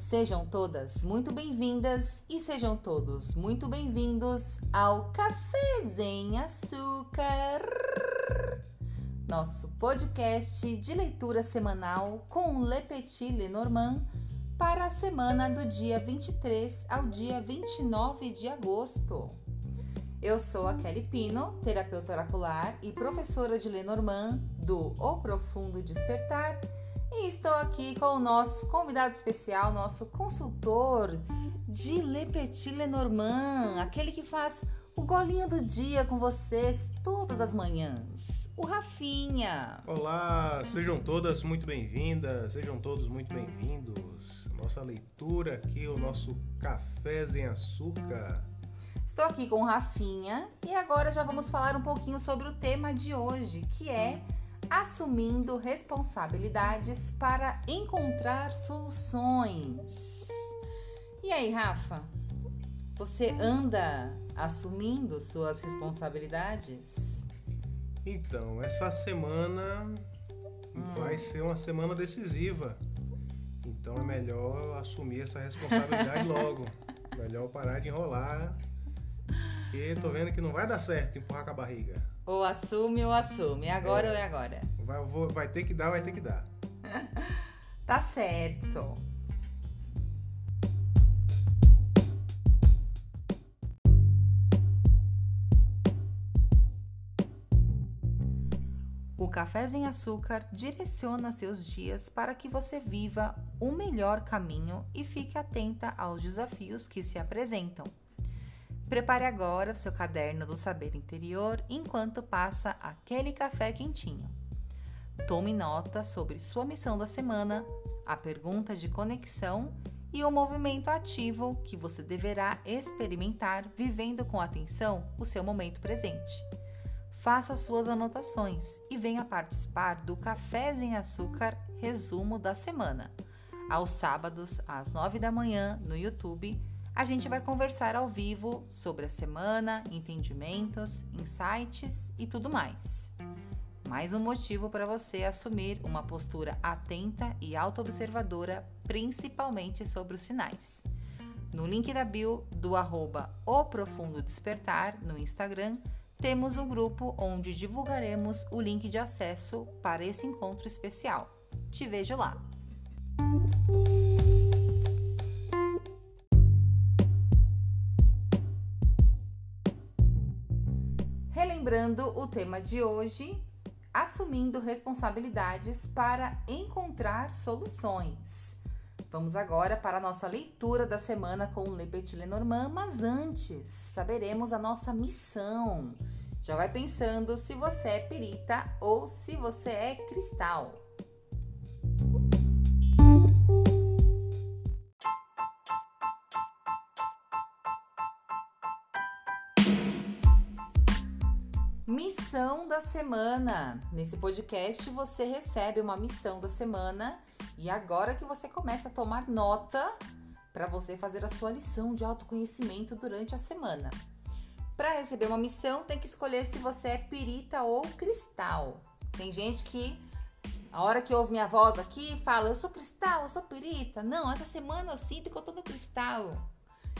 Sejam todas muito bem-vindas e sejam todos muito bem-vindos ao Café Sem Açúcar, nosso podcast de leitura semanal com Le Petit Lenormand para a semana do dia 23 ao dia 29 de agosto. Eu sou a Kelly Pino, terapeuta oracular e professora de Lenormand do O Profundo Despertar e estou aqui com o nosso convidado especial, nosso consultor de Le Petit Lenormand, aquele que faz o golinho do dia com vocês todas as manhãs, o Rafinha. Olá, sejam todas muito bem-vindas, sejam todos muito bem-vindos. Nossa leitura aqui, o nosso café em açúcar. Estou aqui com o Rafinha e agora já vamos falar um pouquinho sobre o tema de hoje, que é assumindo responsabilidades para encontrar soluções. E aí, Rafa? Você anda assumindo suas responsabilidades? Então, essa semana hum. vai ser uma semana decisiva. Então é melhor assumir essa responsabilidade logo. Melhor parar de enrolar. Porque tô vendo que não vai dar certo empurrar com a barriga. Ou assume ou assume. É agora é. ou é agora? Vai, vou, vai ter que dar, vai ter que dar. tá certo. O Café Sem Açúcar direciona seus dias para que você viva o melhor caminho e fique atenta aos desafios que se apresentam. Prepare agora o seu caderno do saber interior enquanto passa aquele café quentinho. Tome nota sobre sua missão da semana, a pergunta de conexão e o movimento ativo que você deverá experimentar vivendo com atenção o seu momento presente. Faça suas anotações e venha participar do Café em Açúcar Resumo da Semana, aos sábados às 9 da manhã no YouTube a gente vai conversar ao vivo sobre a semana, entendimentos, insights e tudo mais. Mais um motivo para você assumir uma postura atenta e auto-observadora, principalmente sobre os sinais. No link da bio do arroba O Profundo Despertar no Instagram, temos um grupo onde divulgaremos o link de acesso para esse encontro especial. Te vejo lá! Relembrando o tema de hoje, assumindo responsabilidades para encontrar soluções. Vamos agora para a nossa leitura da semana com o Petit Lenormand, mas antes saberemos a nossa missão. Já vai pensando se você é perita ou se você é cristal. Missão da semana. Nesse podcast você recebe uma missão da semana e agora que você começa a tomar nota para você fazer a sua lição de autoconhecimento durante a semana. Para receber uma missão, tem que escolher se você é pirita ou cristal. Tem gente que a hora que ouve minha voz aqui fala: "Eu sou cristal, eu sou pirita". Não, essa semana eu sinto que eu tô no cristal.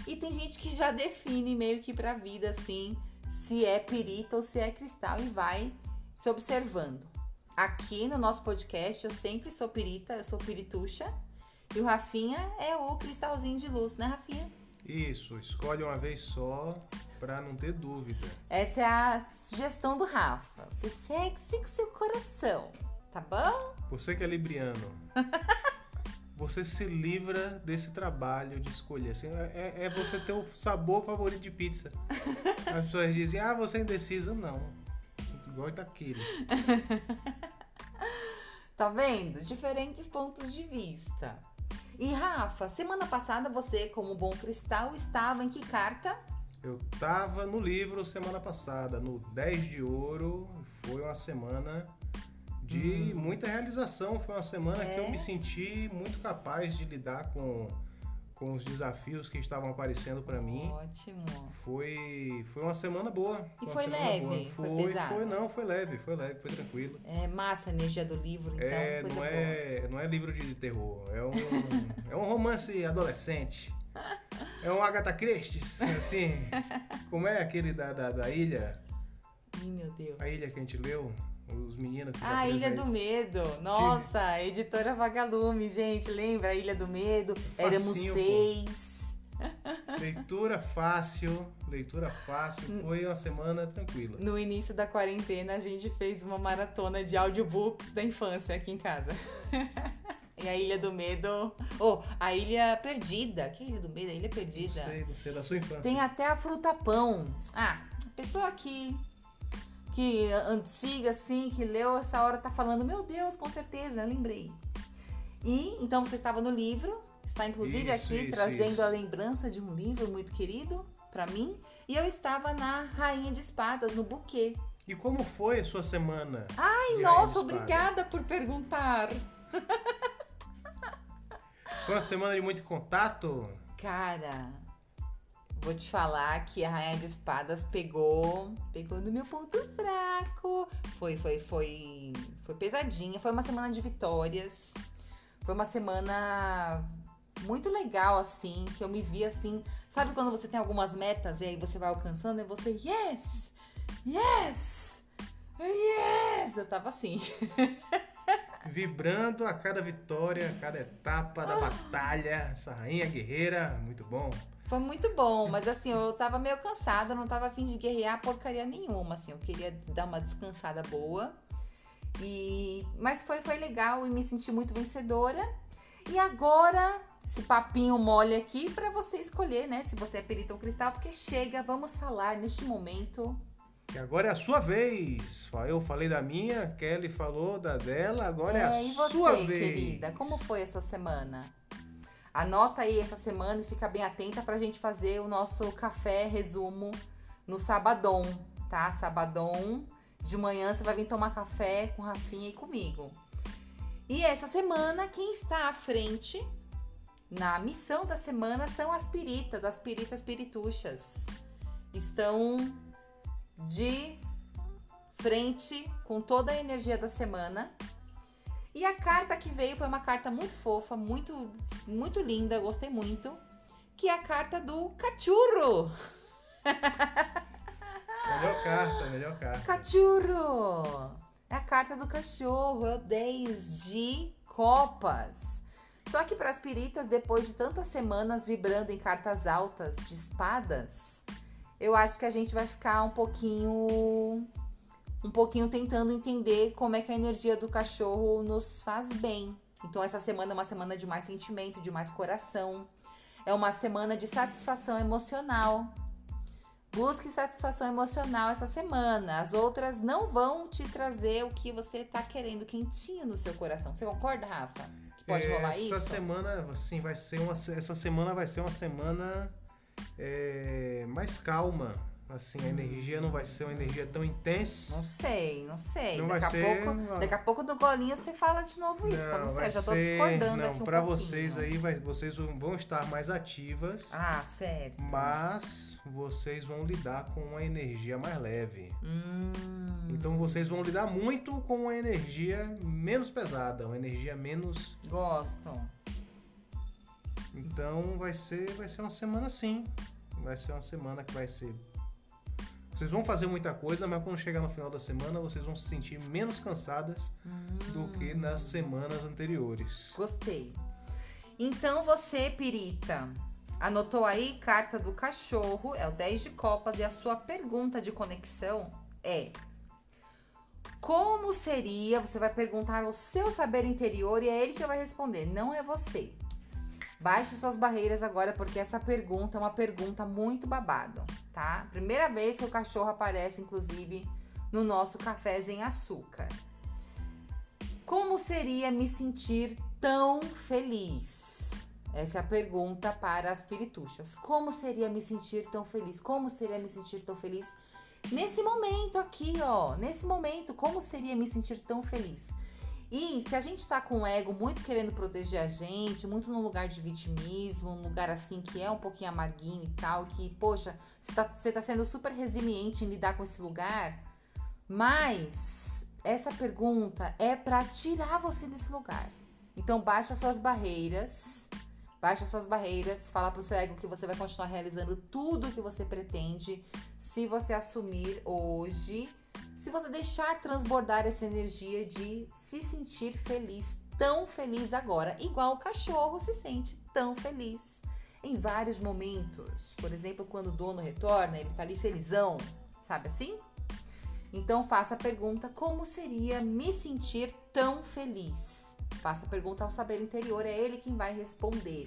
E tem gente que já define meio que pra vida assim, se é perita ou se é cristal e vai se observando. Aqui no nosso podcast eu sempre sou perita, eu sou pirituxa e o Rafinha é o cristalzinho de luz, né, Rafinha? Isso, escolhe uma vez só para não ter dúvida. Essa é a sugestão do Rafa. Você segue, segue seu coração, tá bom? Você que é libriano. você se livra desse trabalho de escolher. Assim, é, é, você ter o sabor favorito de pizza. As pessoas dizem, ah, você é indeciso. Não. Igual daquele. tá vendo? Diferentes pontos de vista. E Rafa, semana passada você, como bom cristal, estava em que carta? Eu estava no livro semana passada, no 10 de ouro. Foi uma semana de uhum. muita realização. Foi uma semana é. que eu é? me senti muito capaz de lidar com, com os desafios que estavam aparecendo para mim. Ótimo. Foi, foi uma semana boa. E foi semana leve? boa. Foi Foi, pesado? foi, não, foi leve, foi leve, foi tranquilo. É massa a energia do livro, então, é, não boa. é, não é livro de terror, é um, é um romance adolescente. É um Agatha Christie, assim. Como é aquele da, da, da ilha? Ih, meu Deus. A ilha que a gente leu? Os meninos Ah, Ilha na do Medo. Nossa, editora Vagalume, gente. Lembra? Ilha do Medo. Éramos Facinho, pô. seis. Leitura fácil, leitura fácil. Foi uma semana tranquila. No início da quarentena, a gente fez uma maratona de audiobooks da infância aqui em casa. e a Ilha do Medo. Oh, a Ilha Perdida. Que é a Ilha do Medo? A Ilha Não Perdida. sei, não sei, da sua infância. Tem até a fruta pão. Ah, pessoa que que antiga assim, que leu essa hora tá falando, meu Deus, com certeza, lembrei. E então você estava no livro, está inclusive Isso, aqui isso, trazendo isso. a lembrança de um livro muito querido para mim, e eu estava na Rainha de Espadas, no buquê. E como foi a sua semana? Ai, nossa, obrigada por perguntar. Foi uma semana de muito contato? Cara, vou te falar que a Rainha de Espadas pegou, pegou no meu ponto fraco. Foi, foi, foi, foi pesadinha. Foi uma semana de vitórias. Foi uma semana muito legal assim, que eu me vi assim, sabe quando você tem algumas metas e aí você vai alcançando e você yes, yes, yes. Eu tava assim. Vibrando a cada vitória, a cada etapa da batalha. Essa rainha guerreira, muito bom. Foi muito bom, mas assim, eu tava meio cansada, não tava afim de guerrear porcaria nenhuma, assim, eu queria dar uma descansada boa. E mas foi foi legal e me senti muito vencedora. E agora esse papinho mole aqui pra você escolher, né, se você é perito ou cristal, porque chega, vamos falar neste momento. E agora é a sua vez. Eu falei da minha, Kelly falou da dela, agora é, a e você, sua vez. querida, como foi a sua semana? Anota aí essa semana e fica bem atenta pra gente fazer o nosso café resumo no sabadão, tá? Sabadão, de manhã você vai vir tomar café com Rafinha e comigo. E essa semana, quem está à frente na missão da semana são as piritas, as piritas pirituchas. Estão de frente com toda a energia da semana. E a carta que veio foi uma carta muito fofa, muito muito linda, gostei muito, que é a carta do cachorro. Melhor carta, melhor carta. Cachorro! É a carta do cachorro, é o 10 de copas. Só que para as piritas, depois de tantas semanas vibrando em cartas altas de espadas, eu acho que a gente vai ficar um pouquinho um pouquinho tentando entender como é que a energia do cachorro nos faz bem. Então essa semana é uma semana de mais sentimento, de mais coração. É uma semana de satisfação emocional. Busque satisfação emocional essa semana. As outras não vão te trazer o que você tá querendo quentinho no seu coração. Você concorda, Rafa? Que pode rolar essa isso? semana, assim, vai ser uma essa semana vai ser uma semana é, mais calma. Assim, a energia não vai ser uma energia tão intensa. Não sei, não sei. Não daqui, vai a ser, pouco, não. daqui a pouco no golinho você fala de novo isso. eu não sei, vai eu já tô ser- discordando não, aqui um pra pouquinho. vocês aí, vai, vocês vão estar mais ativas, Ah, certo. mas vocês vão lidar com uma energia mais leve. Hum, Então vocês vão lidar muito com uma energia menos pesada, uma energia menos. gosto. Então vai ser, vai ser uma semana assim. Vai ser uma semana que vai ser. Vocês vão fazer muita coisa, mas quando chegar no final da semana, vocês vão se sentir menos cansadas do que nas semanas anteriores. Gostei. Então você, Pirita, anotou aí carta do cachorro, é o 10 de copas, e a sua pergunta de conexão é: Como seria? Você vai perguntar ao seu saber interior e é ele que vai responder, não é você. Baixe suas barreiras agora, porque essa pergunta é uma pergunta muito babado, tá? Primeira vez que o cachorro aparece, inclusive, no nosso café em açúcar. Como seria me sentir tão feliz? Essa é a pergunta para as pirituchas. Como seria me sentir tão feliz? Como seria me sentir tão feliz nesse momento aqui, ó? Nesse momento, como seria me sentir tão feliz? E se a gente tá com o ego muito querendo proteger a gente, muito num lugar de vitimismo, um lugar assim que é um pouquinho amarguinho e tal, que, poxa, você tá, você tá sendo super resiliente em lidar com esse lugar, mas essa pergunta é para tirar você desse lugar. Então baixa suas barreiras, baixa suas barreiras, fala pro seu ego que você vai continuar realizando tudo o que você pretende se você assumir hoje, se você deixar transbordar essa energia de se sentir feliz, tão feliz agora, igual o cachorro se sente tão feliz em vários momentos. Por exemplo, quando o dono retorna, ele tá ali felizão, sabe assim? Então faça a pergunta: como seria me sentir tão feliz? Faça a pergunta ao saber interior, é ele quem vai responder.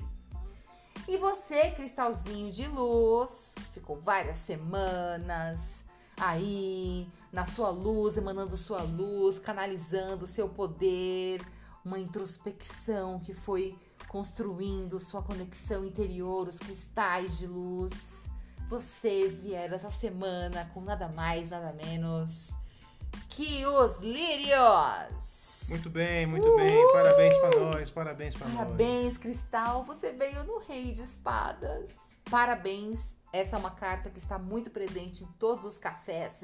E você, cristalzinho de luz, ficou várias semanas aí na sua luz, emanando sua luz, canalizando seu poder, uma introspecção que foi construindo sua conexão interior, os cristais de luz. Vocês vieram essa semana com nada mais, nada menos que os lírios. Muito bem, muito Uhul. bem. Parabéns para nós, parabéns para nós. Parabéns, Cristal. Você veio no Rei de Espadas. Parabéns. Essa é uma carta que está muito presente em todos os cafés.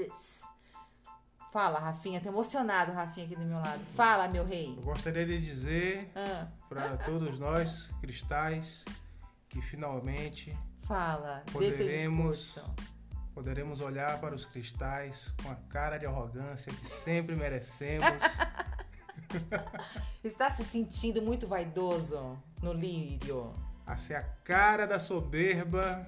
Fala, Rafinha. Tô emocionado, Rafinha, aqui do meu lado. Fala, meu rei. Eu gostaria de dizer ah. para todos nós, cristais, que finalmente Fala, poderemos, poderemos olhar para os cristais com a cara de arrogância que sempre merecemos. Está se sentindo muito vaidoso no lírio? Assim, a cara da soberba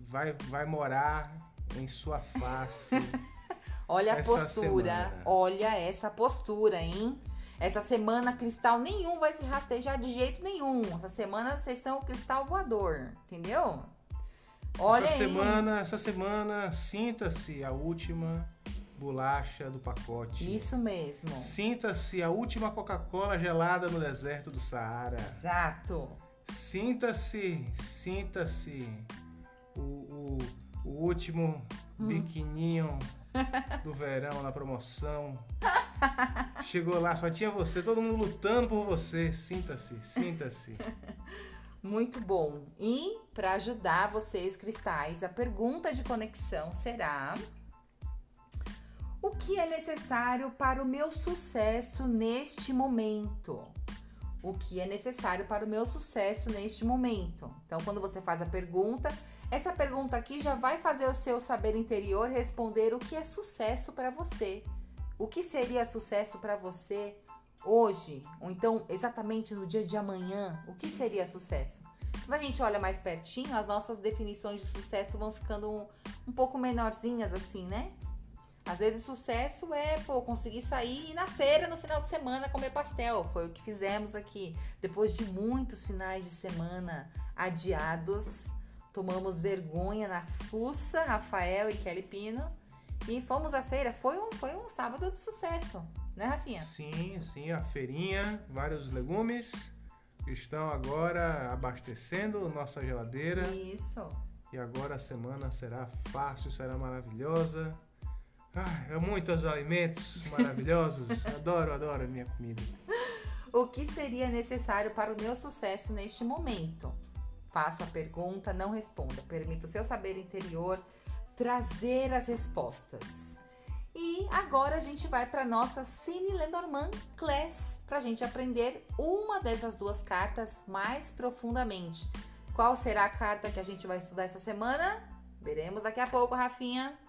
vai, vai morar em sua face. olha a postura, semana. olha essa postura, hein? Essa semana cristal nenhum vai se rastejar de jeito nenhum. Essa semana vocês são o cristal voador, entendeu? Olha essa aí. semana, essa semana, sinta-se a última bolacha do pacote. Isso mesmo. Sinta-se a última Coca-Cola gelada no deserto do Saara. Exato. Sinta-se, sinta-se o, o, o último hum. biquininho do verão na promoção. Chegou lá, só tinha você, todo mundo lutando por você. Sinta-se, sinta-se. Muito bom. E para ajudar vocês, cristais, a pergunta de conexão será: O que é necessário para o meu sucesso neste momento? O que é necessário para o meu sucesso neste momento? Então, quando você faz a pergunta, essa pergunta aqui já vai fazer o seu saber interior responder o que é sucesso para você. O que seria sucesso para você hoje, ou então exatamente no dia de amanhã, o que seria sucesso? Quando a gente olha mais pertinho, as nossas definições de sucesso vão ficando um, um pouco menorzinhas assim, né? Às vezes sucesso é, pô, conseguir sair e ir na feira no final de semana comer pastel. Foi o que fizemos aqui. Depois de muitos finais de semana adiados, tomamos vergonha na fuça, Rafael e Kelly Pino, e fomos à feira. Foi um, foi um sábado de sucesso. Né, Rafinha? Sim, sim, a feirinha, vários legumes estão agora abastecendo nossa geladeira. Isso. E agora a semana será fácil, será maravilhosa. Ah, é muitos alimentos maravilhosos. adoro, adoro a minha comida. O que seria necessário para o meu sucesso neste momento? Faça a pergunta, não responda. Permita o seu saber interior trazer as respostas. E agora a gente vai para nossa Cine Lenormand Class para a gente aprender uma dessas duas cartas mais profundamente. Qual será a carta que a gente vai estudar essa semana? Veremos daqui a pouco, Rafinha.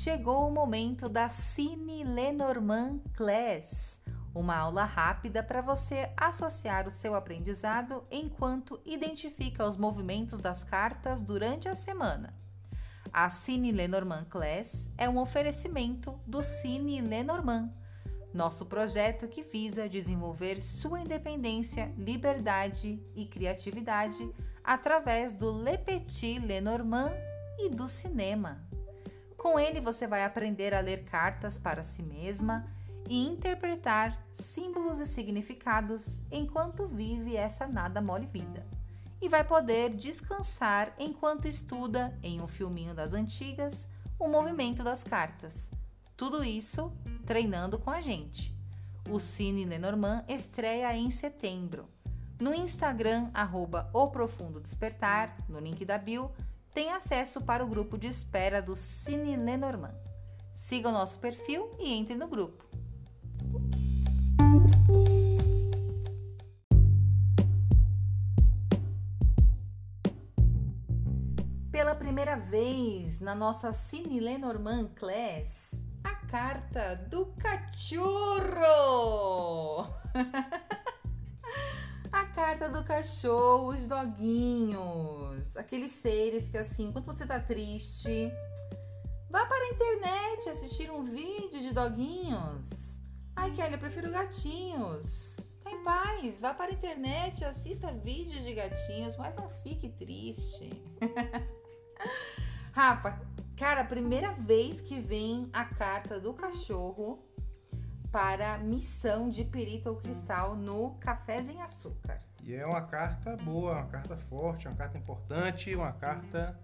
Chegou o momento da Cine Lenormand Class uma aula rápida para você associar o seu aprendizado enquanto identifica os movimentos das cartas durante a semana. A Cine Lenormand Class é um oferecimento do Cine Lenormand, nosso projeto que visa desenvolver sua independência, liberdade e criatividade através do Le Petit Lenormand e do cinema. Com ele você vai aprender a ler cartas para si mesma e interpretar símbolos e significados enquanto vive essa nada mole vida. e vai poder descansar enquanto estuda em um filminho das antigas o movimento das cartas. Tudo isso treinando com a gente. O Cine Lenormand estreia em setembro. No Instagram, arroba O Profundo Despertar, no link da bio, tem acesso para o grupo de espera do Cine Lenormand. Siga o nosso perfil e entre no grupo. Pela primeira vez na nossa Cine Lenormand Class, a carta do cachorro! a carta do cachorro, os doguinhos, aqueles seres que assim, quando você tá triste, vá para a internet assistir um vídeo de doguinhos. Ai, Kelly, eu prefiro gatinhos. Tá em paz, vá para a internet, assista vídeos de gatinhos, mas não fique triste. Rafa, cara, primeira vez que vem a carta do cachorro para missão de perito ou cristal no Café Sem Açúcar. E é uma carta boa, uma carta forte, uma carta importante, uma carta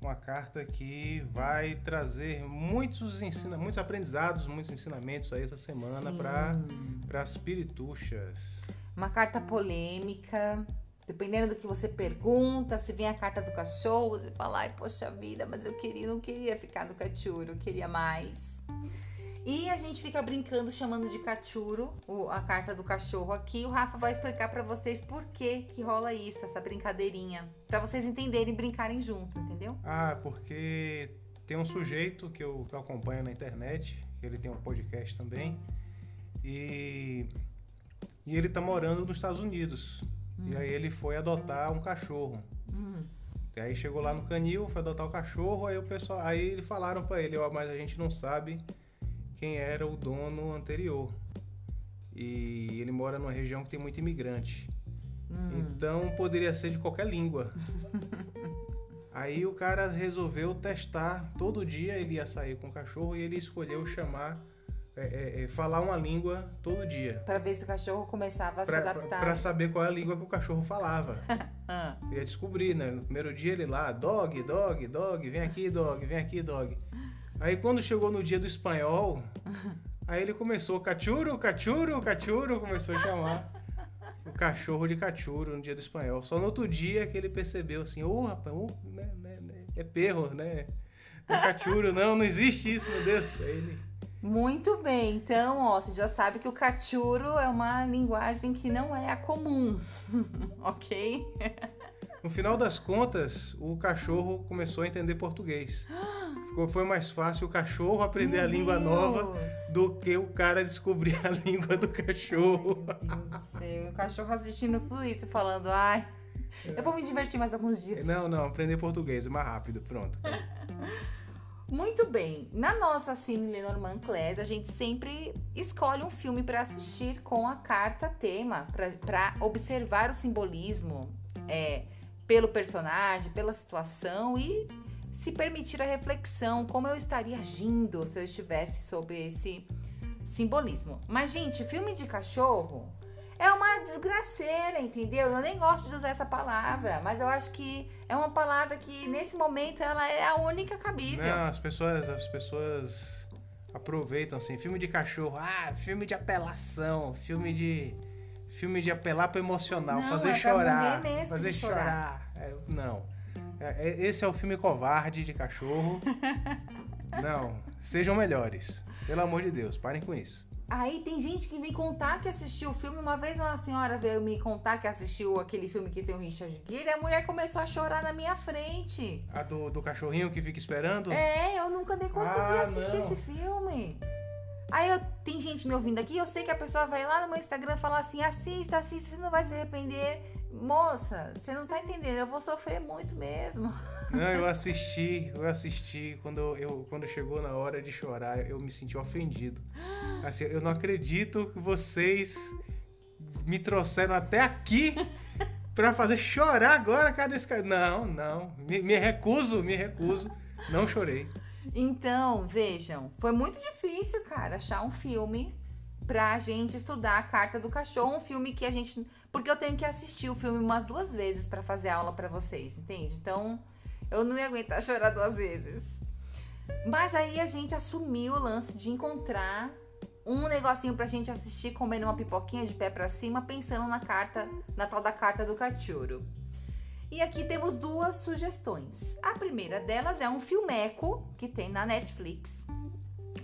uma carta que vai trazer muitos ensina, muitos aprendizados, muitos ensinamentos aí essa semana para para as pirituxas. Uma carta polêmica, dependendo do que você pergunta, se vem a carta do cachorro, você fala, ai, poxa vida, mas eu queria, não queria ficar no cachorro, eu queria mais. E a gente fica brincando, chamando de cachuro, a carta do cachorro aqui. O Rafa vai explicar para vocês por que que rola isso, essa brincadeirinha. para vocês entenderem e brincarem juntos, entendeu? Ah, porque tem um sujeito que eu, que eu acompanho na internet, ele tem um podcast também, e, e ele tá morando nos Estados Unidos. Hum. E aí ele foi adotar um cachorro. Hum. E aí chegou lá no canil, foi adotar o cachorro, aí o pessoal, aí falaram para ele, ó, oh, mas a gente não sabe quem era o dono anterior. E ele mora numa região que tem muito imigrante. Hum. Então poderia ser de qualquer língua. Aí o cara resolveu testar. Todo dia ele ia sair com o cachorro e ele escolheu chamar, é, é, é falar uma língua todo dia. Para ver se o cachorro começava a pra, se adaptar. Para saber qual é a língua que o cachorro falava. ah. Ia descobrir, né? No primeiro dia ele lá, dog, dog, dog, vem aqui, dog, vem aqui, dog. Aí quando chegou no dia do espanhol, aí ele começou cachuro, cachuro, cachuro, começou a chamar o cachorro de cachuro no dia do espanhol. Só no outro dia que ele percebeu assim, ô oh, rapaz, oh, né, né, né, é perro, né? Não é cachuro, não, não existe isso, meu Deus. Aí ele... Muito bem, então, ó, você já sabe que o cachuro é uma linguagem que não é a comum, ok? No final das contas, o cachorro começou a entender português. Ficou, foi mais fácil o cachorro aprender Meu a língua Deus. nova do que o cara descobrir a língua do cachorro. Meu Deus do céu. O cachorro assistindo tudo isso, falando, ai, eu vou me divertir mais alguns dias. Não, não, aprender português, mais rápido, pronto. Muito bem. Na nossa Cine Lenormand Class, a gente sempre escolhe um filme para assistir com a carta tema, para observar o simbolismo é, pelo personagem, pela situação e se permitir a reflexão, como eu estaria agindo se eu estivesse sob esse simbolismo. Mas, gente, filme de cachorro é uma desgraceira, entendeu? Eu nem gosto de usar essa palavra, mas eu acho que é uma palavra que nesse momento ela é a única cabível. Não, as pessoas, as pessoas aproveitam assim, filme de cachorro, ah, filme de apelação, filme de filme de apelar para emocional, não, fazer é chorar, fazer chorar. chorar. É, não. É, é, esse é o filme covarde de cachorro. Não, sejam melhores. Pelo amor de Deus, parem com isso. Aí tem gente que vem contar que assistiu o filme. Uma vez uma senhora veio me contar que assistiu aquele filme que tem o Richard Gere e a mulher começou a chorar na minha frente. A do, do cachorrinho que fica esperando? É, eu nunca nem consegui ah, assistir não. esse filme. Aí eu, tem gente me ouvindo aqui, eu sei que a pessoa vai lá no meu Instagram falar assim: assista, assista, você não vai se arrepender. Moça, você não tá entendendo, eu vou sofrer muito mesmo. Não, eu assisti, eu assisti, quando, eu, quando chegou na hora de chorar, eu me senti ofendido. Assim, eu não acredito que vocês me trouxeram até aqui para fazer chorar agora, cadê esse cara? Não, não, me, me recuso, me recuso, não chorei. Então, vejam, foi muito difícil, cara, achar um filme pra gente estudar a carta do cachorro, um filme que a gente porque eu tenho que assistir o filme umas duas vezes para fazer aula para vocês, entende? Então, eu não ia aguentar chorar duas vezes. Mas aí a gente assumiu o lance de encontrar um negocinho pra gente assistir comendo uma pipoquinha de pé para cima, pensando na carta, na tal da carta do cachorro. E aqui temos duas sugestões. A primeira delas é um filmeco que tem na Netflix.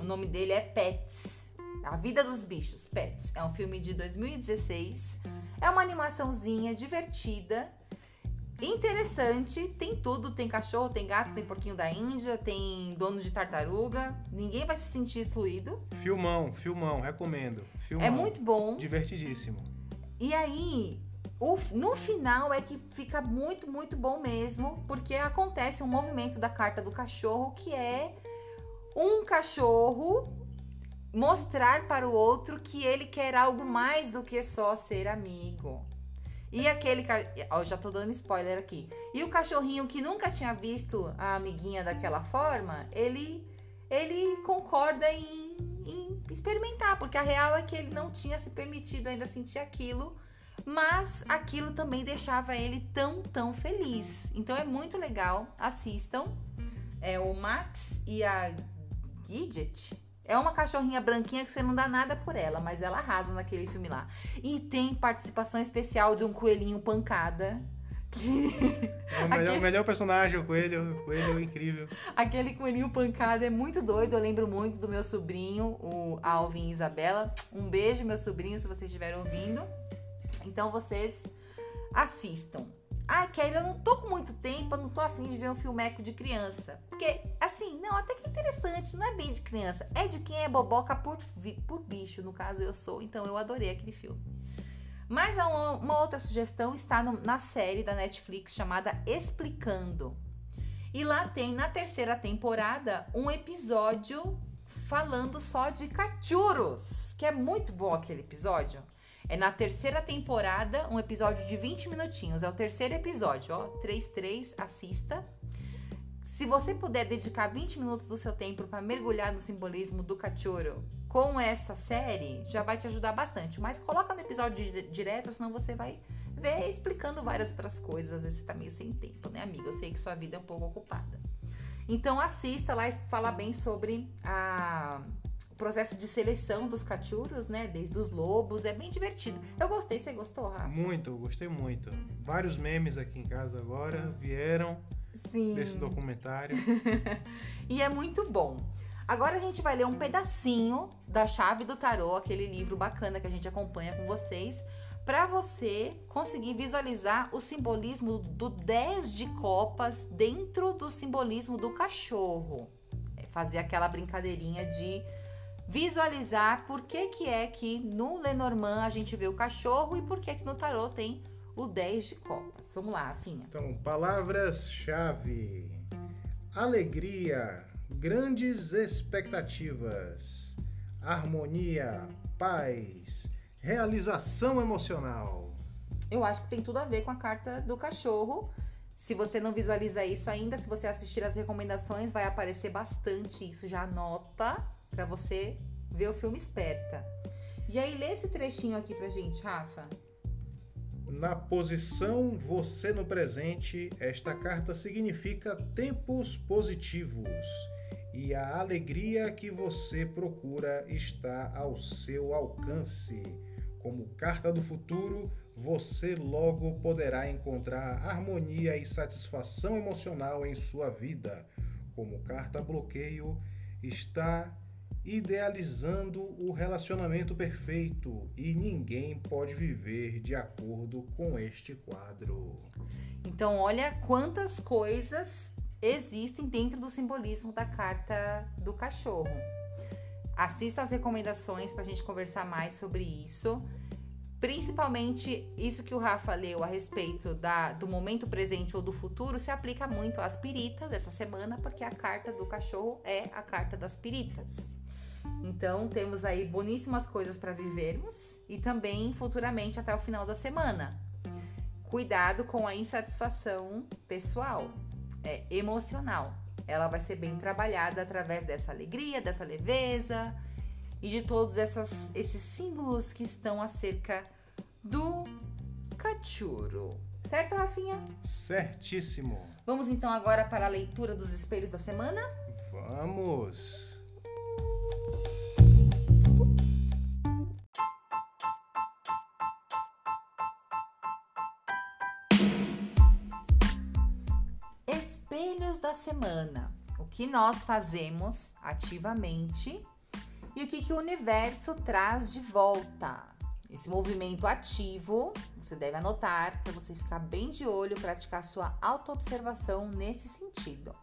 O nome dele é Pets. A Vida dos Bichos, Pets. É um filme de 2016. É uma animaçãozinha divertida interessante. Tem tudo: tem cachorro, tem gato, tem porquinho da Índia, tem dono de tartaruga. Ninguém vai se sentir excluído. Filmão, filmão, recomendo. Filmão. É muito bom. Divertidíssimo. E aí, o, no final é que fica muito, muito bom mesmo, porque acontece um movimento da carta do cachorro que é um cachorro mostrar para o outro que ele quer algo mais do que só ser amigo. E aquele. Ó, já tô dando spoiler aqui. E o cachorrinho que nunca tinha visto a amiguinha daquela forma, ele, ele concorda em, em experimentar, porque a real é que ele não tinha se permitido ainda sentir aquilo, mas aquilo também deixava ele tão, tão feliz. Então é muito legal, assistam. É o Max e a Gidget é uma cachorrinha branquinha que você não dá nada por ela, mas ela arrasa naquele filme lá. E tem participação especial de um coelhinho pancada. Que... É o melhor, Aquele... melhor personagem, o coelho, o coelho é incrível. Aquele coelhinho pancada é muito doido. Eu lembro muito do meu sobrinho, o Alvin e Isabela. Um beijo, meu sobrinho, se vocês estiverem ouvindo. Então vocês assistam. Ah, Kelly, eu não tô com muito tempo, eu não tô afim de ver um filmeco de criança. Porque, assim, não, até que é interessante, não é bem de criança. É de quem é boboca por, por bicho, no caso eu sou, então eu adorei aquele filme. Mas uma, outra sugestão está no, na série da Netflix chamada Explicando. E lá tem, na terceira temporada, um episódio falando só de cachorros, que é muito bom aquele episódio. É na terceira temporada, um episódio de 20 minutinhos. É o terceiro episódio, ó. 3-3, assista. Se você puder dedicar 20 minutos do seu tempo para mergulhar no simbolismo do cachorro com essa série, já vai te ajudar bastante. Mas coloca no episódio direto, senão você vai ver explicando várias outras coisas. Às vezes você tá meio sem tempo, né, amiga? Eu sei que sua vida é um pouco ocupada. Então assista lá e fala bem sobre a processo de seleção dos cachorros, né? Desde os lobos, é bem divertido. Eu gostei, você gostou, Rafa? Muito, gostei muito. Vários memes aqui em casa agora vieram Sim. desse documentário. e é muito bom. Agora a gente vai ler um pedacinho da Chave do Tarô, aquele livro bacana que a gente acompanha com vocês, para você conseguir visualizar o simbolismo do 10 de copas dentro do simbolismo do cachorro. É fazer aquela brincadeirinha de visualizar por que, que é que no Lenormand a gente vê o cachorro e por que, que no tarô tem o 10 de copas. Vamos lá, Afinha. Então, palavras-chave: alegria, grandes expectativas, harmonia, paz, realização emocional. Eu acho que tem tudo a ver com a carta do cachorro. Se você não visualiza isso ainda, se você assistir as recomendações, vai aparecer bastante isso. Já anota para você ver o filme esperta. E aí, lê esse trechinho aqui pra gente, Rafa. Na posição você no presente, esta carta significa tempos positivos e a alegria que você procura está ao seu alcance. Como carta do futuro, você logo poderá encontrar harmonia e satisfação emocional em sua vida. Como carta bloqueio, está idealizando o relacionamento perfeito e ninguém pode viver de acordo com este quadro. Então, olha quantas coisas existem dentro do simbolismo da carta do cachorro. Assista as recomendações para a gente conversar mais sobre isso. Principalmente isso que o Rafa leu a respeito da, do momento presente ou do futuro se aplica muito às piritas essa semana, porque a carta do cachorro é a carta das piritas. Então, temos aí boníssimas coisas para vivermos e também futuramente até o final da semana. Cuidado com a insatisfação pessoal, é emocional. Ela vai ser bem trabalhada através dessa alegria, dessa leveza e de todos essas, esses símbolos que estão acerca do futuro. Certo, Rafinha? Certíssimo. Vamos então agora para a leitura dos espelhos da semana? Vamos. Espelhos da semana. O que nós fazemos ativamente e o que, que o universo traz de volta. Esse movimento ativo, você deve anotar para você ficar bem de olho, praticar sua autoobservação nesse sentido.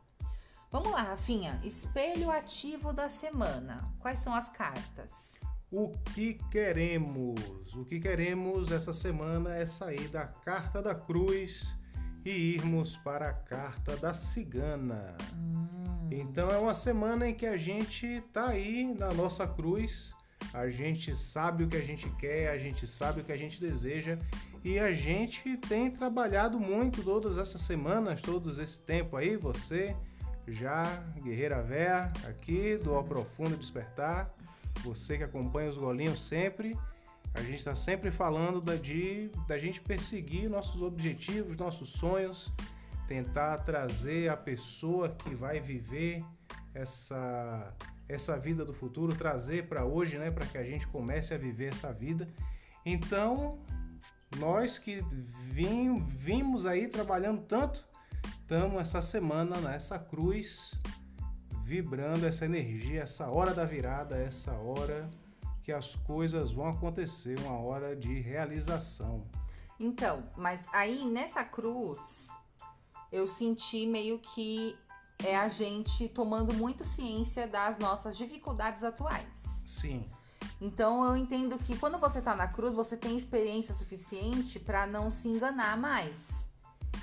Vamos lá, Rafinha. Espelho ativo da semana. Quais são as cartas? O que queremos? O que queremos essa semana é sair da carta da cruz e irmos para a carta da cigana. Hum. Então é uma semana em que a gente tá aí na nossa cruz, a gente sabe o que a gente quer, a gente sabe o que a gente deseja e a gente tem trabalhado muito todas essas semanas, todos esse tempo aí, você já guerreira véia aqui do Ao Profundo Despertar, você que acompanha os golinhos sempre a gente está sempre falando da, de, da gente perseguir nossos objetivos, nossos sonhos, tentar trazer a pessoa que vai viver essa, essa vida do futuro, trazer para hoje, né, para que a gente comece a viver essa vida. Então, nós que vim, vimos aí trabalhando tanto, estamos essa semana nessa cruz, vibrando essa energia, essa hora da virada, essa hora que as coisas vão acontecer, uma hora de realização. Então, mas aí nessa cruz eu senti meio que é a gente tomando muito ciência das nossas dificuldades atuais. Sim. Então eu entendo que quando você tá na cruz, você tem experiência suficiente para não se enganar mais.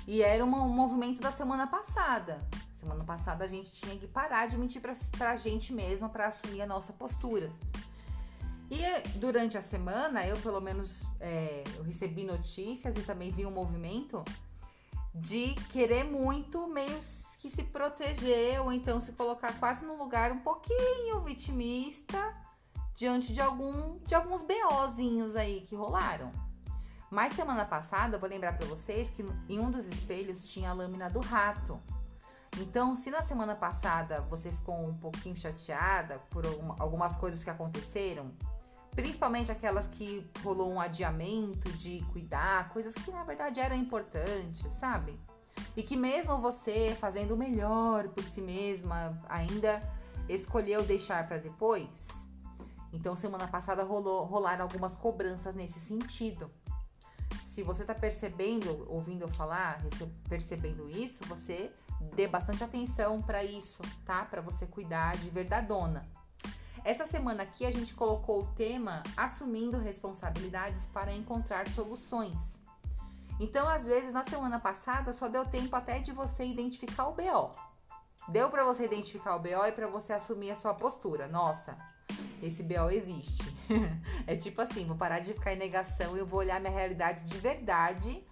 E era um movimento da semana passada. Semana passada a gente tinha que parar de mentir pra, pra gente mesma para assumir a nossa postura. E durante a semana, eu pelo menos é, eu recebi notícias e também vi um movimento de querer muito meio que se proteger ou então se colocar quase num lugar um pouquinho vitimista diante de algum de alguns BOzinhos aí que rolaram. Mas semana passada, eu vou lembrar para vocês que em um dos espelhos tinha a lâmina do rato. Então, se na semana passada você ficou um pouquinho chateada por algumas coisas que aconteceram, Principalmente aquelas que rolou um adiamento de cuidar, coisas que na verdade eram importantes, sabe? E que mesmo você fazendo o melhor por si mesma, ainda escolheu deixar para depois. Então, semana passada rolou, rolaram algumas cobranças nesse sentido. Se você está percebendo, ouvindo eu falar, percebendo isso, você dê bastante atenção para isso, tá? Para você cuidar de verdadona. Essa semana aqui a gente colocou o tema assumindo responsabilidades para encontrar soluções. Então, às vezes, na semana passada só deu tempo até de você identificar o BO. Deu para você identificar o BO e para você assumir a sua postura. Nossa, esse BO existe. é tipo assim, vou parar de ficar em negação e eu vou olhar minha realidade de verdade,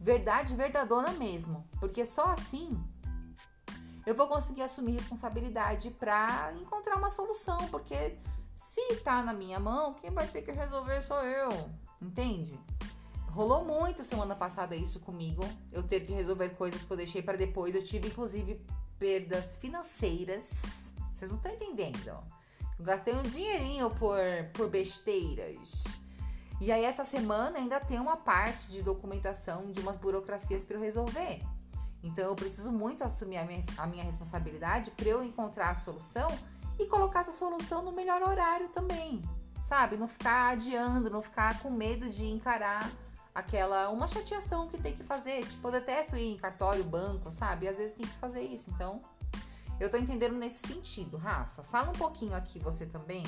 verdade verdadona mesmo, porque só assim eu vou conseguir assumir responsabilidade para encontrar uma solução, porque se tá na minha mão, quem vai ter que resolver sou eu, entende? Rolou muito semana passada isso comigo, eu ter que resolver coisas que eu deixei para depois. Eu tive inclusive perdas financeiras. Vocês não estão entendendo? Eu gastei um dinheirinho por, por besteiras. E aí essa semana ainda tem uma parte de documentação de umas burocracias para eu resolver. Então eu preciso muito assumir a minha, a minha responsabilidade para eu encontrar a solução e colocar essa solução no melhor horário também, sabe? Não ficar adiando, não ficar com medo de encarar aquela uma chateação que tem que fazer. Tipo, eu detesto ir em cartório, banco, sabe? E às vezes tem que fazer isso. Então, eu tô entendendo nesse sentido, Rafa. Fala um pouquinho aqui você também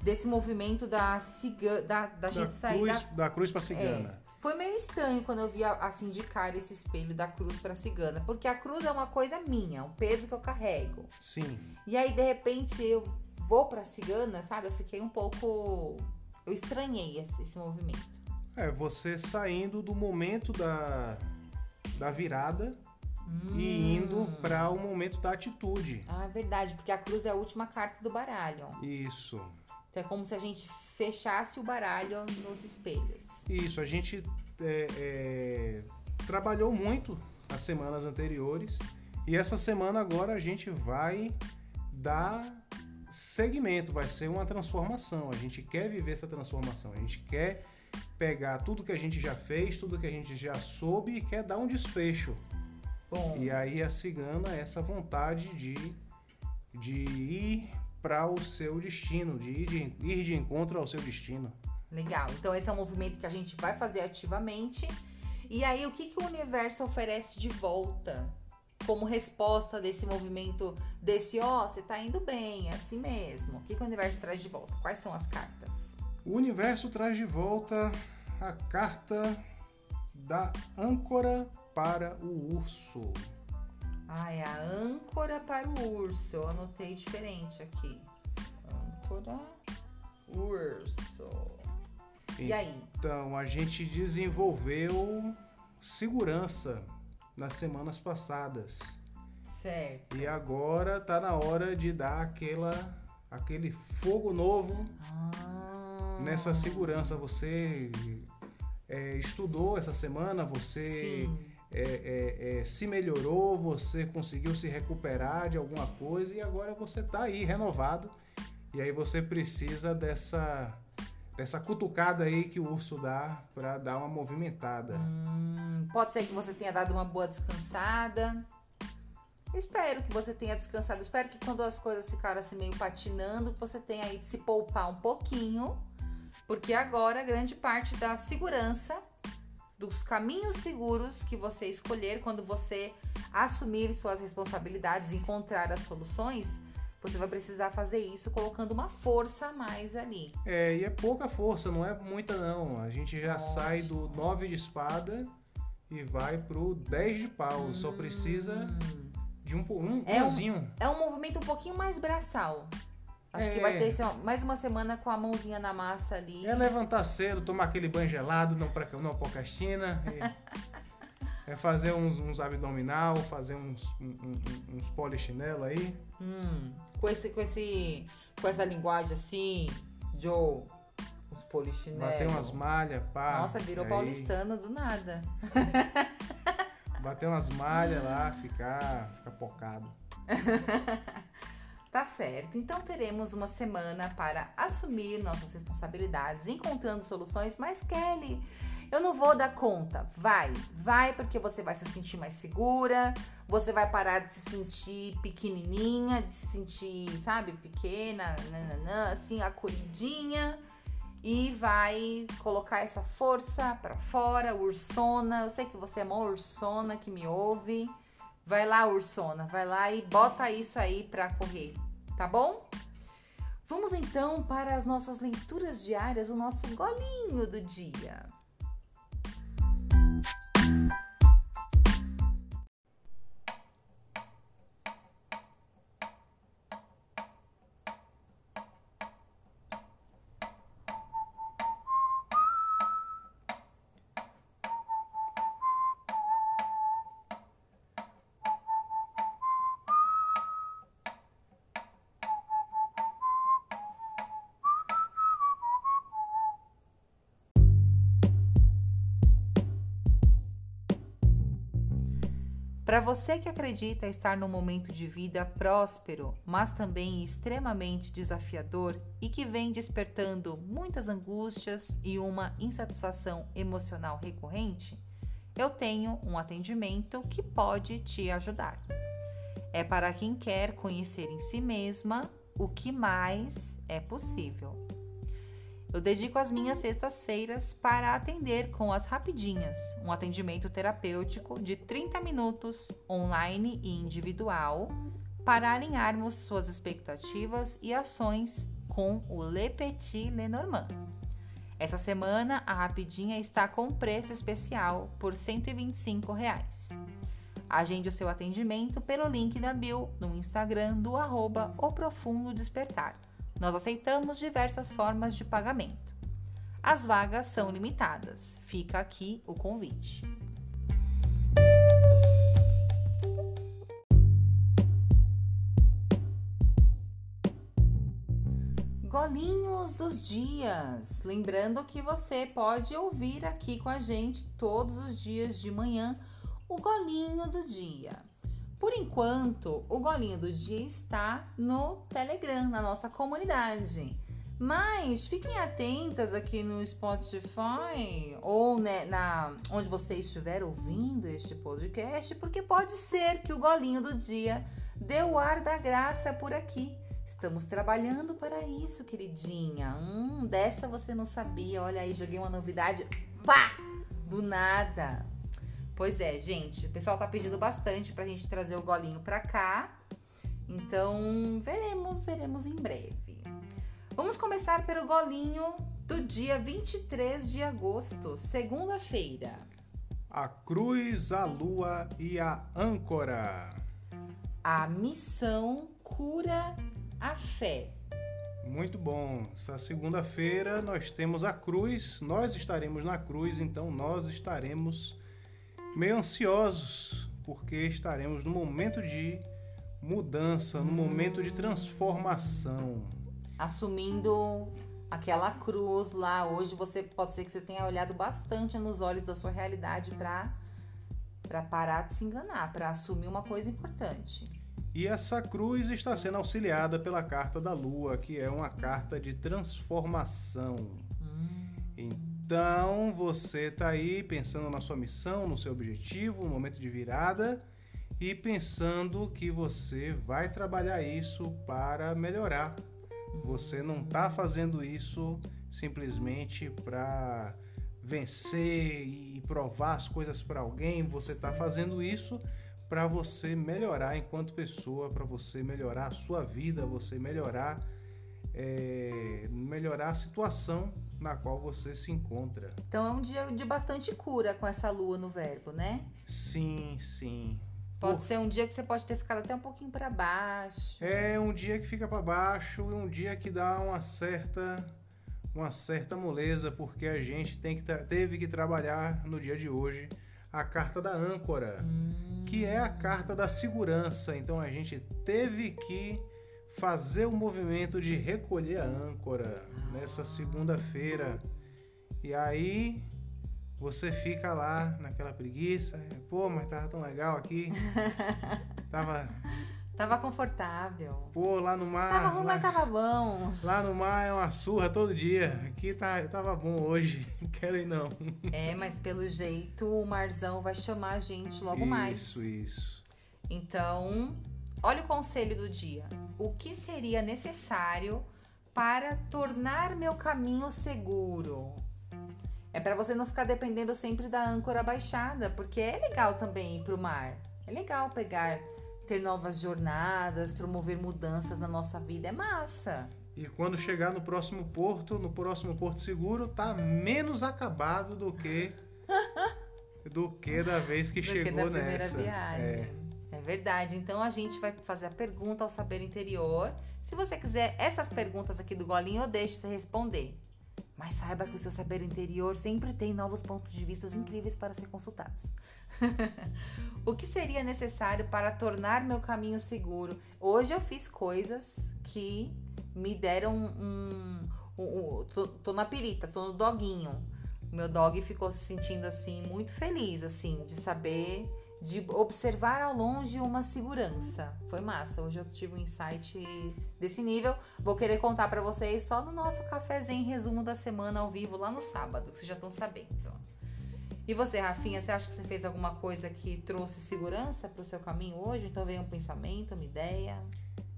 desse movimento da cigana, da, da, da gente sair cruz, da, da cruz para cigana. É, foi meio estranho quando eu vi assim de cara esse espelho da cruz para cigana, porque a cruz é uma coisa minha, um peso que eu carrego. Sim. E aí de repente eu vou para cigana, sabe? Eu fiquei um pouco eu estranhei esse, esse movimento. É, você saindo do momento da da virada hum. e indo para o momento da atitude. Ah, é verdade, porque a cruz é a última carta do baralho. Isso. Então é como se a gente fechasse o baralho nos espelhos. Isso, a gente é, é, trabalhou muito as semanas anteriores e essa semana agora a gente vai dar segmento, vai ser uma transformação. A gente quer viver essa transformação, a gente quer pegar tudo que a gente já fez, tudo que a gente já soube e quer dar um desfecho. Bom. E aí a cigana é essa vontade de, de ir para o seu destino, de ir, de ir de encontro ao seu destino. Legal. Então esse é um movimento que a gente vai fazer ativamente. E aí o que, que o universo oferece de volta como resposta desse movimento, desse ó, oh, você tá indo bem, é assim mesmo. O que, que o universo traz de volta? Quais são as cartas? O universo traz de volta a carta da âncora para o urso. Ah, é a âncora para o urso. Eu anotei diferente aqui. Âncora, urso. E aí? Então, a gente desenvolveu segurança nas semanas passadas. Certo. E agora tá na hora de dar aquela aquele fogo novo ah. nessa segurança. Você é, estudou essa semana, você é, é, é, se melhorou, você conseguiu se recuperar de alguma coisa e agora você tá aí renovado. E aí você precisa dessa dessa cutucada aí que o urso dá para dar uma movimentada. Hum, pode ser que você tenha dado uma boa descansada. Espero que você tenha descansado. Espero que quando as coisas ficaram assim meio patinando, você tenha aí de se poupar um pouquinho, porque agora grande parte da segurança dos caminhos seguros que você escolher quando você assumir suas responsabilidades, encontrar as soluções, você vai precisar fazer isso colocando uma força a mais ali. É, e é pouca força, não é muita não. A gente já Nossa. sai do 9 de espada e vai pro 10 de pau. Hum. Só precisa de um, um é um, é um movimento um pouquinho mais braçal. Acho é. que vai ter assim, mais uma semana com a mãozinha na massa ali. É levantar cedo, tomar aquele banho gelado, não, pra, não procrastina. É fazer uns, uns abdominal, fazer uns, um, uns polichinelo aí. Hum, com, esse, com, esse, com essa linguagem assim, Joe, os polichinelo. Bater umas malhas, pá. Nossa, virou aí. paulistano do nada. Bater umas malhas lá, ficar, ficar pocado. Tá certo. Então teremos uma semana para assumir nossas responsabilidades, encontrando soluções. Mas Kelly, eu não vou dar conta. Vai, vai, porque você vai se sentir mais segura, você vai parar de se sentir pequenininha, de se sentir, sabe, pequena, nananã, assim, acolhidinha. E vai colocar essa força para fora, ursona. Eu sei que você é uma ursona que me ouve. Vai lá, ursona, vai lá e bota isso aí para correr, tá bom? Vamos então para as nossas leituras diárias, o nosso golinho do dia. Para você que acredita estar num momento de vida próspero, mas também extremamente desafiador e que vem despertando muitas angústias e uma insatisfação emocional recorrente, eu tenho um atendimento que pode te ajudar. É para quem quer conhecer em si mesma o que mais é possível. Eu dedico as minhas sextas-feiras para atender com as rapidinhas, um atendimento terapêutico de 30 minutos, online e individual, para alinharmos suas expectativas e ações com o Le Petit Lenormand. Essa semana a rapidinha está com preço especial por 125 reais. Agende o seu atendimento pelo link da bio no Instagram do arroba O Profundo Despertar. Nós aceitamos diversas formas de pagamento. As vagas são limitadas. Fica aqui o convite. Golinhos dos dias. Lembrando que você pode ouvir aqui com a gente todos os dias de manhã o golinho do dia. Por enquanto, o golinho do dia está no Telegram, na nossa comunidade. Mas fiquem atentas aqui no Spotify ou né, na onde você estiver ouvindo este podcast, porque pode ser que o golinho do dia dê o ar da graça por aqui. Estamos trabalhando para isso, queridinha. Hum, dessa você não sabia. Olha aí, joguei uma novidade. Pá! Do nada. Pois é, gente. O pessoal tá pedindo bastante pra gente trazer o golinho pra cá. Então, veremos, veremos em breve. Vamos começar pelo golinho do dia 23 de agosto, segunda-feira. A cruz, a lua e a âncora. A missão cura a fé. Muito bom. Essa segunda-feira nós temos a cruz, nós estaremos na cruz, então nós estaremos meio ansiosos, porque estaremos no momento de mudança, no momento de transformação assumindo aquela cruz lá. Hoje você pode ser que você tenha olhado bastante nos olhos da sua realidade para para parar de se enganar, para assumir uma coisa importante. E essa cruz está sendo auxiliada pela carta da lua, que é uma carta de transformação. Então você está aí pensando na sua missão, no seu objetivo, no momento de virada e pensando que você vai trabalhar isso para melhorar você não está fazendo isso simplesmente para vencer e provar as coisas para alguém. Você está fazendo isso para você melhorar enquanto pessoa, para você melhorar a sua vida, você melhorar é, melhorar a situação na qual você se encontra. Então é um dia de bastante cura com essa lua no verbo, né? Sim, sim. Pode ser um dia que você pode ter ficado até um pouquinho para baixo. É um dia que fica para baixo e um dia que dá uma certa uma certa moleza porque a gente tem que teve que trabalhar no dia de hoje a carta da âncora, hum. que é a carta da segurança. Então a gente teve que fazer o movimento de recolher a âncora nessa segunda-feira. E aí você fica lá naquela preguiça, pô, mas tava tão legal aqui. tava. Tava confortável. Pô, lá no mar. Tava ruim, lá, mas tava bom. Lá no mar é uma surra todo dia. Aqui tá, tava bom hoje. Quero ir não. É, mas pelo jeito o Marzão vai chamar a gente logo isso, mais. Isso, isso. Então, olha o conselho do dia. O que seria necessário para tornar meu caminho seguro? É para você não ficar dependendo sempre da âncora baixada, porque é legal também ir para o mar. É legal pegar, ter novas jornadas, promover mudanças na nossa vida, é massa. E quando chegar no próximo porto, no próximo porto seguro, tá menos acabado do que do que da vez que do chegou que da primeira nessa. viagem. É. é verdade. Então a gente vai fazer a pergunta ao saber interior. Se você quiser essas perguntas aqui do golinho, eu deixo você responder. Mas saiba que o seu saber interior sempre tem novos pontos de vista incríveis para ser consultados. o que seria necessário para tornar meu caminho seguro? Hoje eu fiz coisas que me deram um. um, um tô, tô, na pirita, tô no doguinho. Meu dog ficou se sentindo assim, muito feliz, assim, de saber de observar ao longe uma segurança. Foi massa. Hoje eu tive um insight desse nível. Vou querer contar para vocês só no nosso cafezinho resumo da semana ao vivo lá no sábado, que vocês já estão sabendo. E você, Rafinha, você acha que você fez alguma coisa que trouxe segurança para o seu caminho hoje? Então veio um pensamento, uma ideia?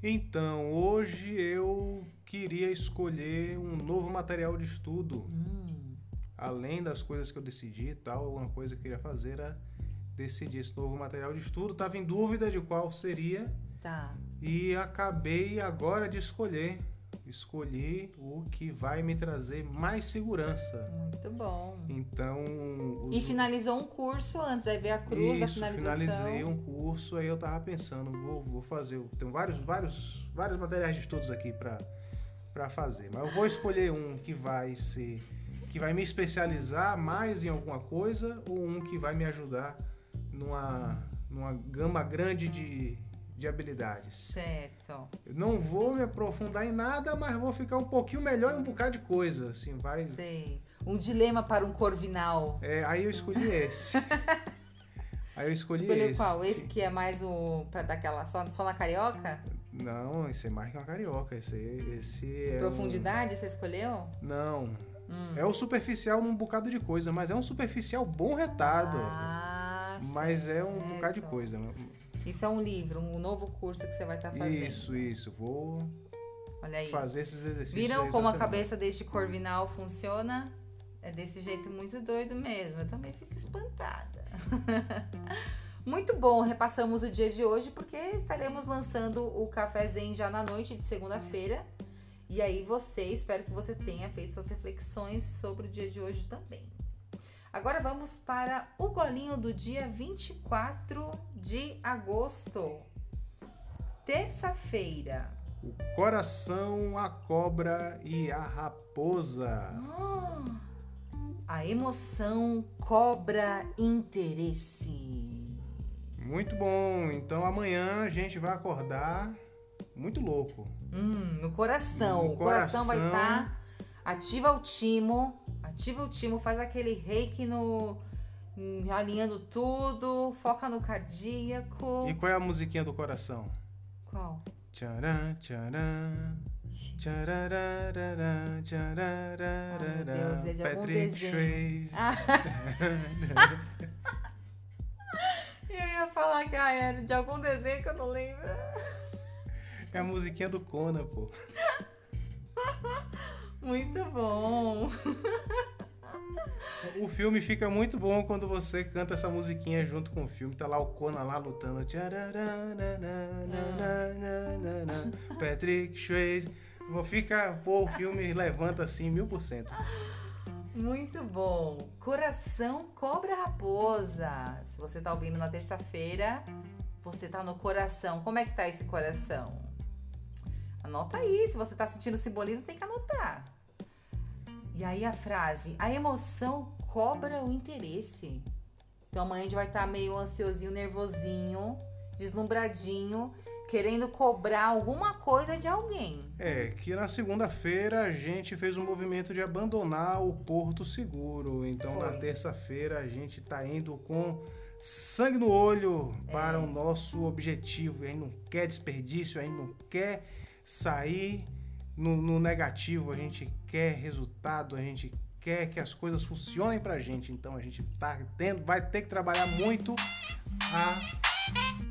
Então, hoje eu queria escolher um novo material de estudo. Hum. Além das coisas que eu decidi e tal, uma coisa que eu queria fazer era decidi esse novo material de estudo, estava em dúvida de qual seria. Tá. E acabei agora de escolher. Escolhi o que vai me trazer mais segurança. Muito bom. Então. Os... E finalizou um curso antes, aí veio a cruz, Isso, a finalização. finalizei um curso, aí eu tava pensando, vou, vou fazer. Tenho vários, vários, vários materiais de estudos aqui para fazer. Mas eu vou escolher um que vai ser. que vai me especializar mais em alguma coisa ou um que vai me ajudar numa, numa gama grande de, de habilidades. Certo. Eu não vou me aprofundar em nada, mas vou ficar um pouquinho melhor em um bocado de coisa. Assim, vai. Sei. Um dilema para um corvinal. É, aí eu escolhi esse. aí eu escolhi Escolheu esse. qual? Esse que é mais o. pra dar aquela. só, só na carioca? Não, esse é mais que uma carioca. Esse, esse é. um- Profundidade, você escolheu? Não. Hum. É o superficial num bocado de coisa, mas é um superficial bom retado. Ah, mas é um certo. bocado de coisa. Isso é um livro, um novo curso que você vai estar fazendo. Isso, isso. Vou Olha aí. fazer esses exercícios. Viram como a semana. cabeça deste corvinal funciona? É desse jeito muito doido mesmo. Eu também fico espantada. muito bom, repassamos o dia de hoje porque estaremos lançando o Café Zen já na noite de segunda-feira. E aí você, espero que você tenha feito suas reflexões sobre o dia de hoje também. Agora vamos para o golinho do dia 24 de agosto. Terça-feira. O coração, a cobra e a raposa. A emoção cobra interesse. Muito bom. Então amanhã a gente vai acordar muito louco. Hum, no coração. No o coração vai coração. estar. ativa o timo. Ativa o timo, faz aquele reiki no. alinhando tudo. Foca no cardíaco. E qual é a musiquinha do coração? Qual? Tcharam, tcharam. Tcharararara. Ah, meu Deus, é de algum Patrick desenho. Swayze. Eu ia falar que ah, era de algum desenho que eu não lembro. É a musiquinha do Conan, pô. Muito bom. O filme fica muito bom quando você canta essa musiquinha junto com o filme. Tá lá o Conan lá lutando. Patrick Swayze. Fica, pô, o filme levanta assim mil por cento. Muito bom. Coração Cobra Raposa. Se você tá ouvindo na terça-feira, você tá no coração. Como é que tá esse coração? Anota aí. Se você tá sentindo simbolismo, tem que anotar. E aí a frase: a emoção cobra o interesse. Então amanhã a gente vai estar meio ansiosinho, nervosinho, deslumbradinho, querendo cobrar alguma coisa de alguém. É, que na segunda-feira a gente fez um movimento de abandonar o Porto Seguro. Então na Foi. terça-feira a gente tá indo com sangue no olho para É. o nosso objetivo. A gente não quer desperdício, a gente não quer sair no, no negativo, a gente quer resultado, a gente quer que as coisas funcionem pra gente. Então a gente tá tendo, vai ter que trabalhar muito a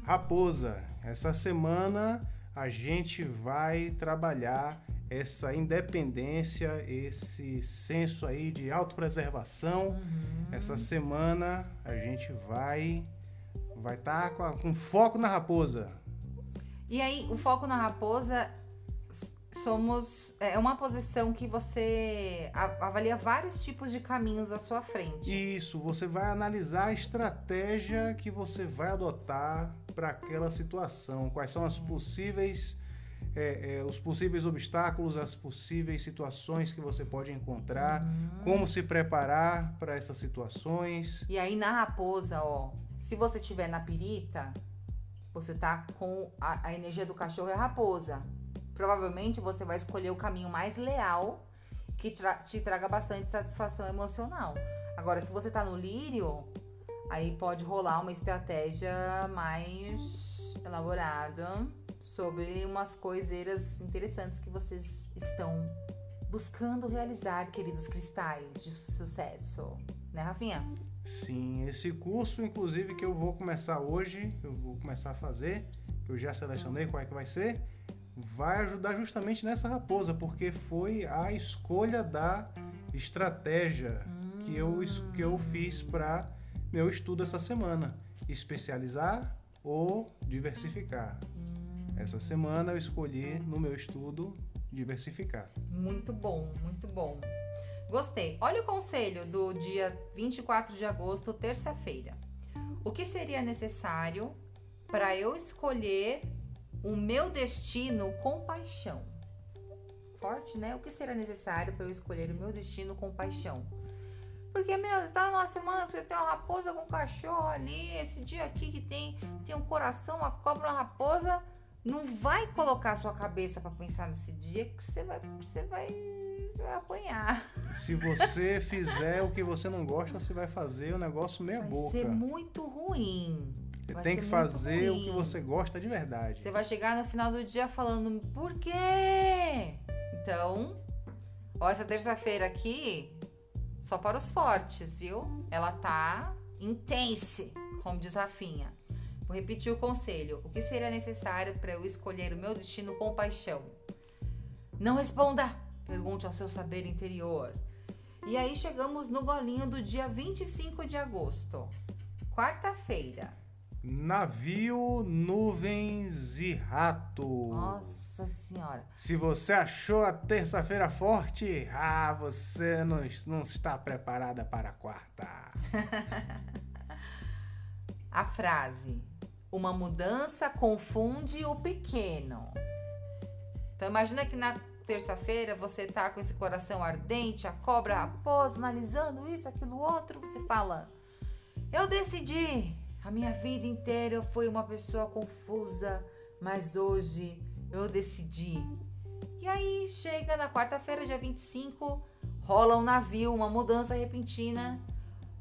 Raposa, essa semana a gente vai trabalhar essa independência, esse senso aí de autopreservação. Essa semana a gente vai vai estar com, a- com foco na raposa. E aí, o foco na raposa somos é uma posição que você avalia vários tipos de caminhos à sua frente. Isso, você vai analisar a estratégia que você vai adotar para aquela situação. Quais são as possíveis, é, é, os possíveis obstáculos, as possíveis situações que você pode encontrar, como se preparar para essas situações. E aí na raposa, ó, se você tiver na pirita, você tá com a, a energia do cachorro é a raposa. Provavelmente você vai escolher o caminho mais leal que tra- te traga bastante satisfação emocional. Agora, se você tá no lírio, aí pode rolar uma estratégia mais elaborada sobre umas coiseiras interessantes que vocês estão buscando realizar, queridos cristais de sucesso. Né, Rafinha? Sim, esse curso, inclusive, que eu vou começar hoje, eu vou começar a fazer, que eu já selecionei qual é que vai ser, vai ajudar justamente nessa raposa, porque foi a escolha da estratégia que, eu, que eu fiz para meu estudo essa semana. Especializar ou diversificar. Essa semana eu escolhi no meu estudo diversificar. Muito bom, muito bom. Gostei. Olha o conselho do dia 24 de agosto, terça-feira. O que seria necessário para eu escolher o meu destino com paixão? Forte, né? O que será necessário para eu escolher o meu destino com paixão? Porque, meu, você tá numa semana que você tem uma raposa com um cachorro ali, esse dia aqui que tem, tem um coração, uma cobra, uma raposa. Não vai colocar a sua cabeça para pensar nesse dia que você vai, você vai, você vai apanhar. Se você fizer o que você não gosta, você vai fazer o negócio meia Vai boca. ser muito ruim. Você Vai tem que fazer o ruim. que você gosta de verdade. Você vai chegar no final do dia falando, por quê? Então, ó, essa terça-feira aqui, só para os fortes, viu? Ela tá intense, como diz Rafinha. Vou repetir o conselho. O que seria necessário para eu escolher o meu destino com paixão? Não responda! Pergunte ao seu saber interior. E aí chegamos no golinho do dia 25 de agosto. Quarta-feira. Navio, nuvens e rato. Nossa senhora. Se você achou a terça-feira forte, ah, você não, não está preparada para a quarta. A frase: Uma mudança confunde o pequeno. Então imagina que na terça-feira você tá com esse coração ardente, a cobra a analisando isso, aquilo, outro, você fala: Eu decidi. A minha vida inteira eu fui uma pessoa confusa, mas hoje eu decidi. E aí chega na quarta-feira, dia 25, rola um navio, uma mudança repentina.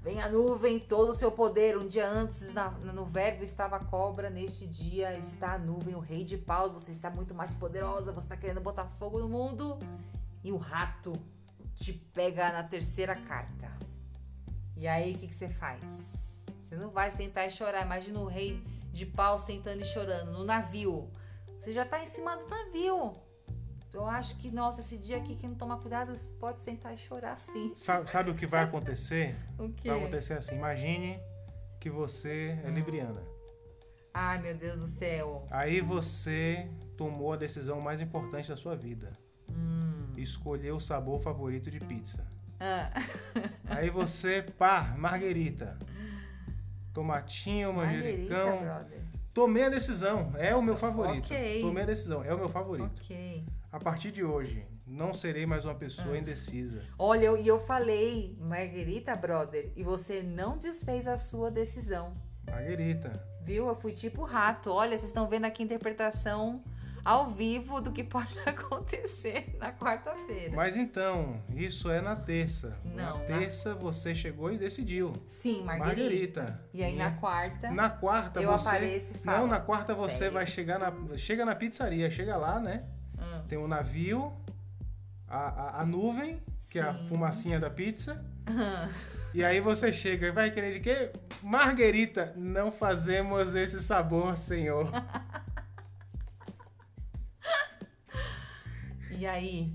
Vem a nuvem, todo o seu poder. Um dia antes, na- no verbo estava a cobra. Neste dia está a nuvem, o rei de paus. Você está muito mais poderosa. Você está querendo botar fogo no mundo. E o rato te pega na terceira carta. E aí, o que, que você faz? Você não vai sentar e chorar. Imagina o rei de pau sentando e chorando no navio. Você já está em cima do navio. Eu acho que, nossa, esse dia aqui, quem não tomar cuidado pode sentar e chorar sim. Sabe, sabe o que vai acontecer? O quê? Vai acontecer assim: imagine que você é libriana. Ai, meu Deus do céu. Aí você tomou a decisão mais importante da sua vida. Escolheu o sabor favorito de pizza. Ah. Aí você, pá, marguerita. Tomatinho, Marguerita, manjericão. brother. Tomei a decisão, é o meu favorito. Ok. Tomei a decisão, é o meu favorito. Ok. A partir de hoje, não serei mais uma pessoa indecisa. Olha, eu- e eu falei, Margarita, brother, e você não desfez a sua decisão. Marguerita. Viu? Eu fui tipo rato. Olha, vocês estão vendo aqui a interpretação ao vivo do que pode acontecer na quarta-feira. Mas então, isso é na terça. Não, na na- terça você chegou e decidiu. Sim, Margarita. Marguerita. E aí na quarta. Na quarta Eu você. apareço e falo, Não, na quarta você "Segue". vai chegar na. Chega na pizzaria, chega lá, né? Ah. Tem o navio, a, a, a nuvem, que é a Sim. fumacinha da pizza. E aí você chega e vai querer de quê? Marguerita, não fazemos esse sabor, senhor. E aí?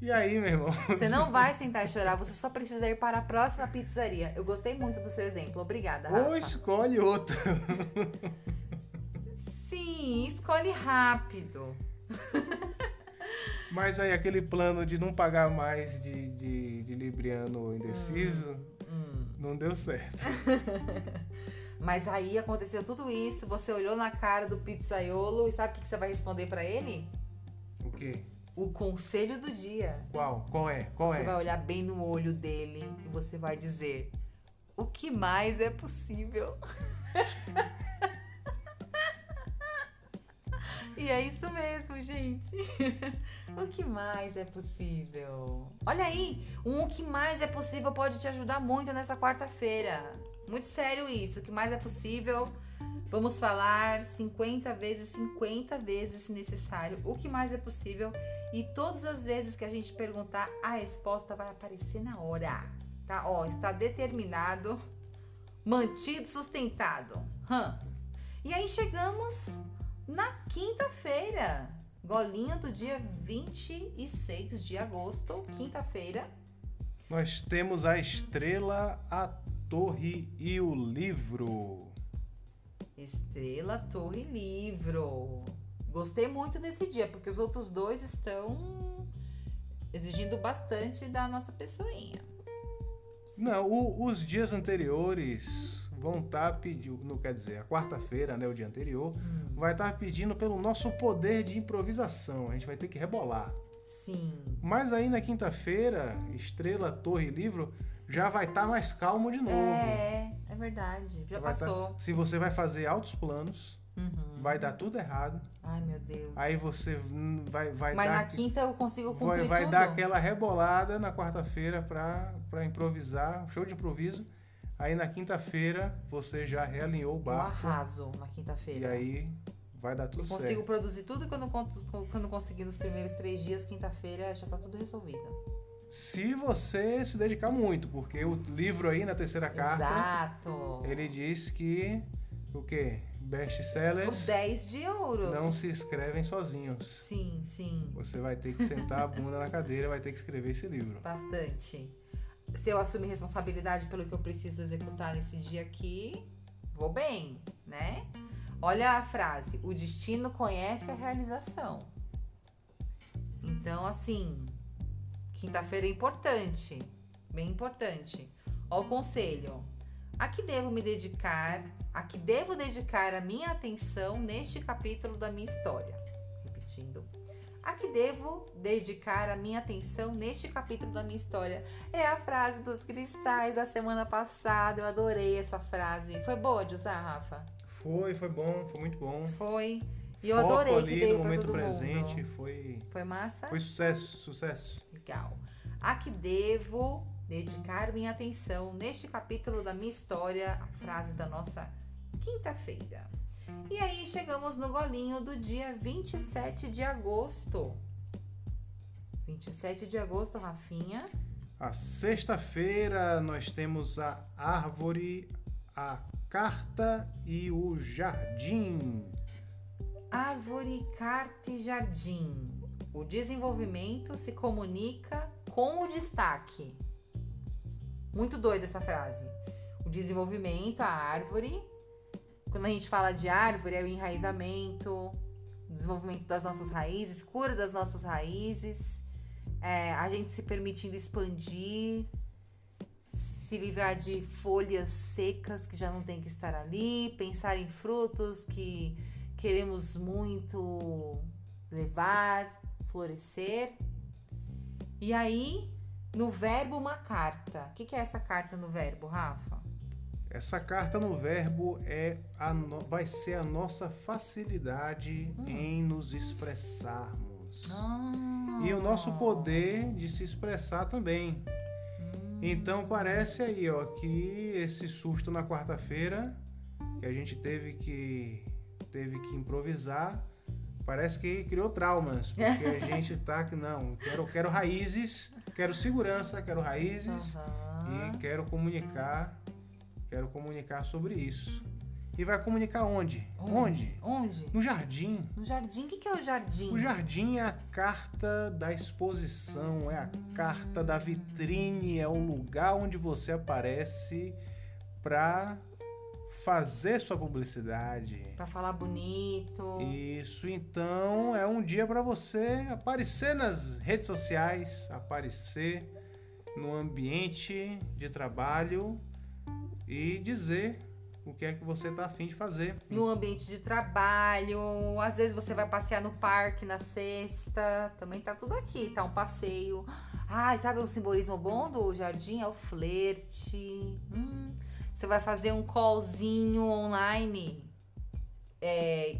E aí, meu irmão? Você não vai sentar e chorar, você só precisa ir para a próxima pizzaria. Eu gostei muito do seu exemplo. Obrigada, Rafa. Ou escolhe outro. Sim, escolhe rápido. Mas aí aquele plano de não pagar mais de, de, de Libriano indeciso Hum, não deu certo. Mas aí aconteceu tudo isso, você olhou na cara do pizzaiolo e sabe o que você vai responder pra ele? O quê? O conselho do dia. Qual? Qual é? Qual você é? vai olhar bem no olho dele e você vai dizer: O que mais é possível? e é isso mesmo, gente. o que mais é possível? Olha aí, um o que mais é possível pode te ajudar muito nessa quarta-feira. Muito sério isso. O que mais é possível? Vamos falar 50 vezes, 50 vezes se necessário. O que mais é possível? E todas as vezes que a gente perguntar, a resposta vai aparecer na hora. Tá? Ó, está determinado, mantido, sustentado. Hã? E aí chegamos na quinta-feira. Golinha do dia 26 de agosto, quinta-feira. Nós temos a estrela, a torre e o livro. Estrela, Torre, Livro. Gostei muito desse dia, porque os outros dois estão exigindo bastante da nossa pessoinha. Não, o- os dias anteriores vão estar tá pedindo, não quer dizer, a quarta-feira, né, o dia anterior, hum. vai estar tá pedindo pelo nosso poder de improvisação. A gente vai ter que rebolar. Sim. Mas aí na quinta-feira, Estrela, Torre e Livro já vai estar tá mais calmo de novo. É, é verdade. Já, já tá passou. se você vai fazer altos planos, uhum. vai dar tudo errado. Ai, meu Deus. Aí você vai, vai Mas dar. Mas na quinta eu consigo cumprir vai, vai dar aquela rebolada na quarta-feira para improvisar, show de improviso. Aí na quinta-feira você já realinhou o barco. Um arraso na quinta-feira. E aí vai dar tudo eu certo. consigo produzir tudo que eu não, quando conseguir nos primeiros três dias, quinta-feira já tá tudo resolvido. Se você se dedicar muito, porque o livro aí na terceira carta. Exato. Ele diz que o quê? Best sellers. Os 10 de ouros. Não se escrevem sozinhos. Sim, sim. Você vai ter que sentar a bunda na cadeira, vai ter que escrever esse livro. Bastante se eu assumir responsabilidade pelo que eu preciso executar nesse dia aqui, vou bem, né? Olha a frase: o destino conhece a realização. Então, assim, quinta-feira é importante, bem importante. Ó, o conselho: a que devo me dedicar, a que devo dedicar a minha atenção neste capítulo da minha história. Repetindo a que devo dedicar a minha atenção neste capítulo da minha história. É a frase dos cristais da semana passada. Eu adorei essa frase. Foi boa de usar, Rafa? Foi, foi bom, foi muito bom. Foi. E eu adorei que veio para todo presente, mundo. Foi, foi massa? Foi sucesso, sucesso. Legal. A que devo dedicar minha atenção neste capítulo da minha história, a frase da nossa quinta-feira. E aí chegamos no golinho do dia 27 de agosto. 27 de agosto, Rafinha. A sexta-feira nós temos a árvore, a carta e o jardim. Árvore, carta e jardim. O desenvolvimento se comunica com o destaque. Muito doida essa frase. O desenvolvimento, a árvore, quando a gente fala de árvore, é o enraizamento, desenvolvimento das nossas raízes, cura das nossas raízes, é, a gente se permitindo expandir, se livrar de folhas secas que já não tem que estar ali, pensar em frutos que queremos muito levar, florescer. E aí, no verbo, uma carta. O que, é essa carta no verbo, Rafa? Essa carta no verbo é a no... vai ser a nossa facilidade hum. em nos expressarmos. Ah. E o nosso poder de se expressar também. Hum. Então parece aí, ó, que esse susto na quarta-feira que a gente teve que teve que improvisar, parece que criou traumas, porque a gente tá que não, quero quero raízes, quero segurança, quero raízes uhum. e quero comunicar Quero comunicar sobre isso. E vai comunicar onde? Onde? Onde? No jardim. No jardim? O que é o jardim? O jardim é a carta da exposição, é a carta da vitrine, é o lugar onde você aparece para fazer sua publicidade. Para falar bonito. Isso, então é um dia para você aparecer nas redes sociais, aparecer no ambiente de trabalho e dizer o que é que você está afim de fazer. No ambiente de trabalho, às vezes você vai passear no parque na sexta, também tá tudo aqui, tá um passeio. Ah, sabe o simbolismo bom do jardim? É o flerte. Hum, você vai fazer um callzinho online, é,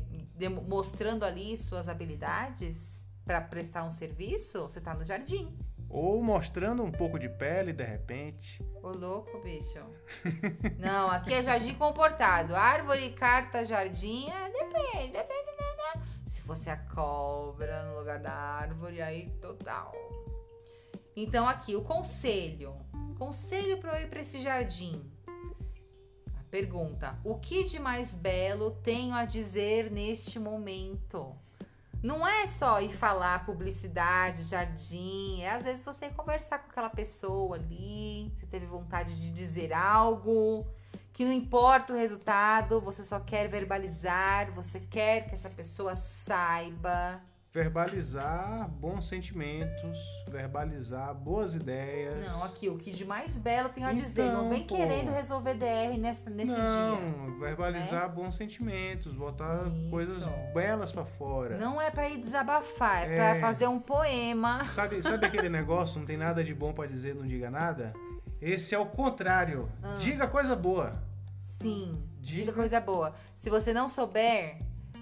mostrando ali suas habilidades para prestar um serviço, você tá no jardim. Ou mostrando um pouco de pele, de repente. Ô, louco, bicho. Não, aqui é jardim comportado. Árvore, carta, jardim, é, depende, depende, né, né? Se fosse a cobra no lugar da árvore, aí total. Então, aqui, o conselho. Conselho para eu ir para esse jardim. A pergunta: O que de mais belo tenho a dizer neste momento? Não é só ir falar publicidade, jardim, é às vezes você conversar com aquela pessoa ali, você teve vontade de dizer algo, que não importa o resultado, você só quer verbalizar, você quer que essa pessoa saiba. Verbalizar bons sentimentos, verbalizar boas ideias. Não, aqui, o que de mais belo tem a dizer. Não Então, vem pô. querendo resolver DR nesse, nesse dia. Não, verbalizar bons sentimentos, botar Isso. coisas belas pra fora. Não é pra ir desabafar, é, É. pra fazer um poema. Sabe, sabe aquele negócio, não tem nada de bom pra dizer, não diga nada? Esse é o contrário. Ah. Diga coisa boa. Sim, diga Diga. coisa boa. Se você não souber,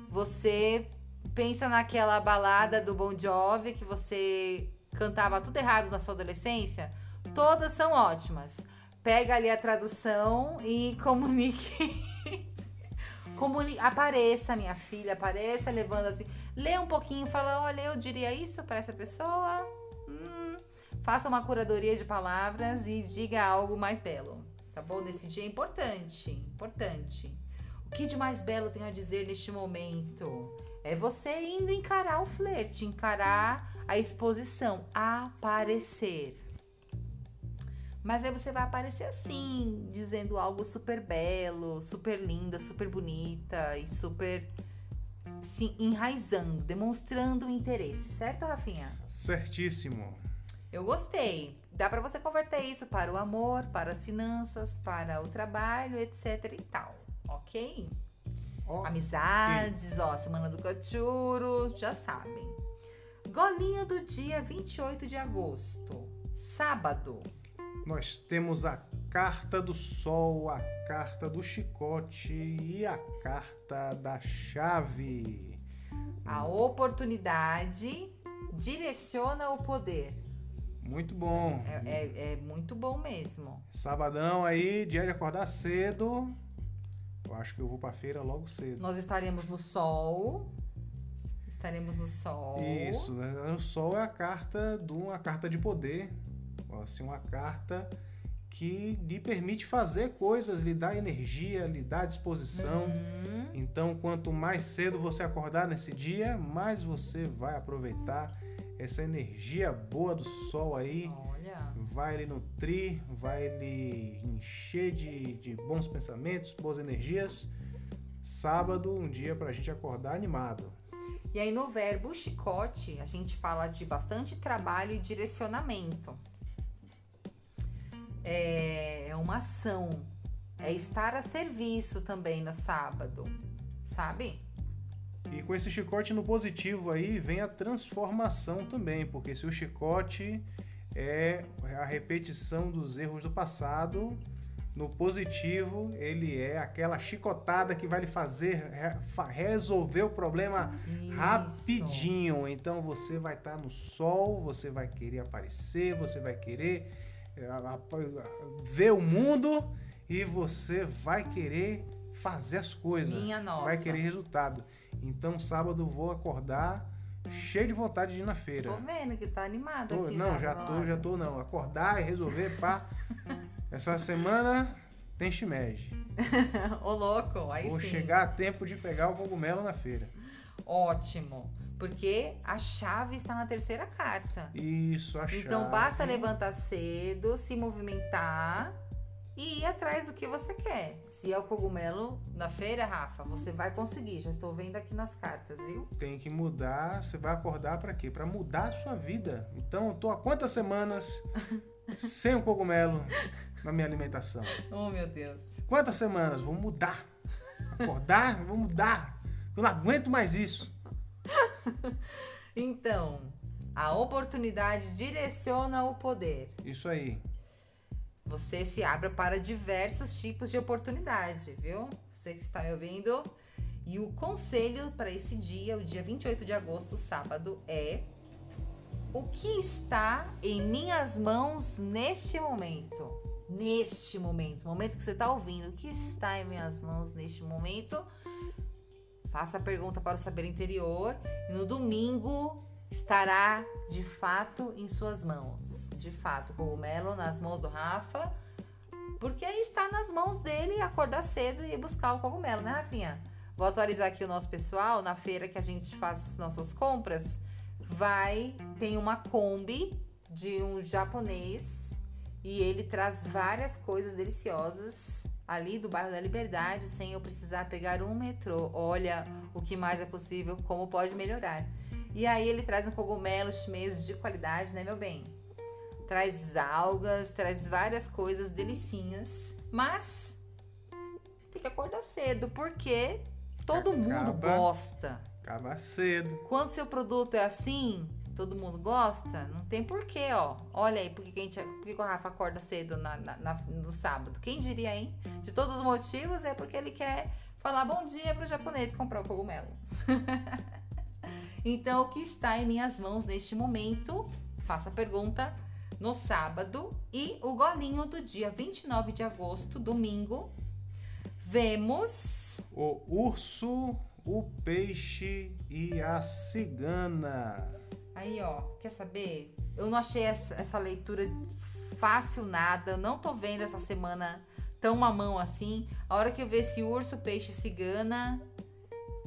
você pensa naquela balada do Bon Jovi que você cantava tudo errado na sua adolescência. Todas são ótimas. Pega ali a tradução e comunique. Comuni apareça, minha filha, apareça levando assim. Lê um pouquinho, fala: olha, eu diria isso para essa pessoa. Hum, faça uma curadoria de palavras e diga algo mais belo. Tá bom? Nesse dia é importante. Importante. O que de mais belo tenho a dizer neste momento? É você indo encarar o flerte, encarar a exposição, aparecer. Mas aí você vai aparecer assim, dizendo algo super belo, super linda, super bonita e super se enraizando, demonstrando interesse, certo, Rafinha? Certíssimo. Eu gostei. Dá pra você converter isso para o amor, para as finanças, para o trabalho, etc e tal, ok? Ó, Amizades, ó, semana do cachorro, já sabem. Golinho do dia 28 de agosto, sábado. Nós temos a carta do sol, a carta do chicote e a carta da chave. A oportunidade direciona o poder. Muito bom. É, é- é muito bom mesmo. Sabadão aí, dia de acordar cedo. Eu acho que eu vou pra feira logo cedo. Nós estaremos no sol. Estaremos no sol. Isso, né? O sol é a carta de uma carta de poder. Assim, uma carta que lhe permite fazer coisas, lhe dá energia, lhe dá disposição. Uhum. Então, quanto mais cedo você acordar nesse dia, mais você vai aproveitar essa energia boa do sol aí. Olha. Vai lhe nutrir, vai lhe encher de, de bons pensamentos, boas energias. Sábado, um dia pra gente acordar animado. E aí no verbo chicote, a gente fala de bastante trabalho e direcionamento. É, é uma ação. É estar a serviço também no sábado, sabe? E com esse chicote no positivo aí vem a transformação também, porque se o chicote é a repetição dos erros do passado, no positivo ele é aquela chicotada que vai lhe fazer re- fa- resolver o problema Isso. rapidinho. Então você vai estar no sol, você vai querer aparecer, você vai querer eh, ver o mundo e você vai querer fazer as coisas. Minha nossa. Vai querer resultado. Então sábado vou acordar cheio de vontade de ir na feira. Tô vendo que tá animado Tô- aqui não, já. já tô, já tô não. Acordar e resolver, pá. Essa semana tem shimeji. Ô louco, aí Vou sim. chegar a tempo de pegar o cogumelo na feira. Ótimo. Porque a chave está na terceira carta. Isso, a Então chave. basta levantar cedo, se movimentar e ir atrás do que você quer. Se é o cogumelo na feira, Rafa, você vai conseguir. Já estou vendo aqui nas cartas, viu? Tem que mudar. Você vai acordar pra quê? Pra mudar a sua vida. Então eu tô há quantas semanas sem o cogumelo na minha alimentação? Oh, meu Deus. Quantas semanas? Vou mudar. Acordar, vou mudar. Eu não aguento mais isso. Então, a oportunidade direciona o poder. Isso aí. Você se abra para diversos tipos de oportunidade, viu? Você que está me ouvindo. E o conselho para esse dia, o dia 28 de agosto, sábado, é: O que está em minhas mãos neste momento? Neste momento, momento que você está ouvindo, o que está em minhas mãos neste momento? Faça a pergunta para o saber interior. E no domingo estará de fato em suas mãos. De fato, cogumelo nas mãos do Rafa. Porque aí está nas mãos dele acordar cedo e buscar o cogumelo, né, Rafinha? Vou atualizar aqui o nosso pessoal. Na feira que a gente faz nossas compras, vai, tem uma Kombi de um japonês e ele traz várias coisas deliciosas ali do bairro da Liberdade sem eu precisar pegar um metrô. Olha o que mais é possível, como pode melhorar. E aí ele traz um cogumelo chinês de qualidade, né, meu bem? Traz algas, traz várias coisas delicinhas, mas tem que acordar cedo, porque todo Acaba. mundo gosta. Acaba cedo. Quando seu produto é assim, todo mundo gosta, não tem porquê, ó. Olha aí, por que, a gente, por que o Rafa acorda cedo na, na- na- no sábado? Quem diria, hein? De todos os motivos, é porque ele quer falar bom dia pro japonês e comprar o cogumelo. então, o que está em minhas mãos neste momento? Faça a pergunta no sábado e o golinho do dia 29 de agosto, domingo. Vemos O urso, o peixe e a cigana. Aí, ó, quer saber? Eu não achei essa, essa leitura fácil nada. Não tô vendo essa semana tão mamão assim. A hora que eu vi esse urso, peixe e cigana,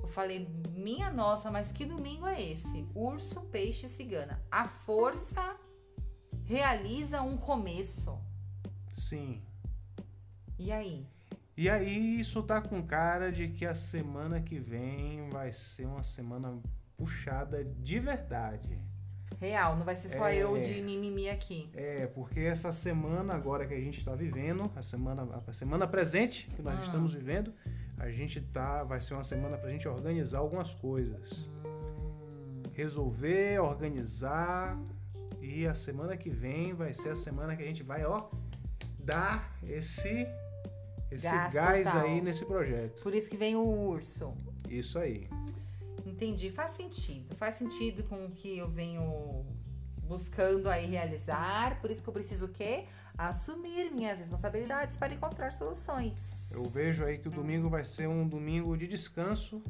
eu falei, minha nossa, mas que domingo é esse? Urso, peixe e cigana. A força realiza um começo. Sim. E aí? E aí, isso tá com cara de que a semana que vem vai ser uma semana puxada de verdade. Real, não vai ser só É. eu de mimimi aqui. É, porque essa semana agora que a gente está vivendo, a semana, a semana presente que nós estamos vivendo, a gente tá, vai ser uma semana pra gente organizar algumas coisas. Resolver, organizar e a semana que vem vai ser a semana que a gente vai, ó, dar esse esse Gás aí nesse projeto. Por isso que vem o urso. Isso aí. Entendi, faz sentido. Faz sentido com o que eu venho buscando aí realizar. Por isso que eu preciso o quê? Assumir minhas responsabilidades para encontrar soluções. Eu vejo aí que o domingo vai ser um domingo de descanso,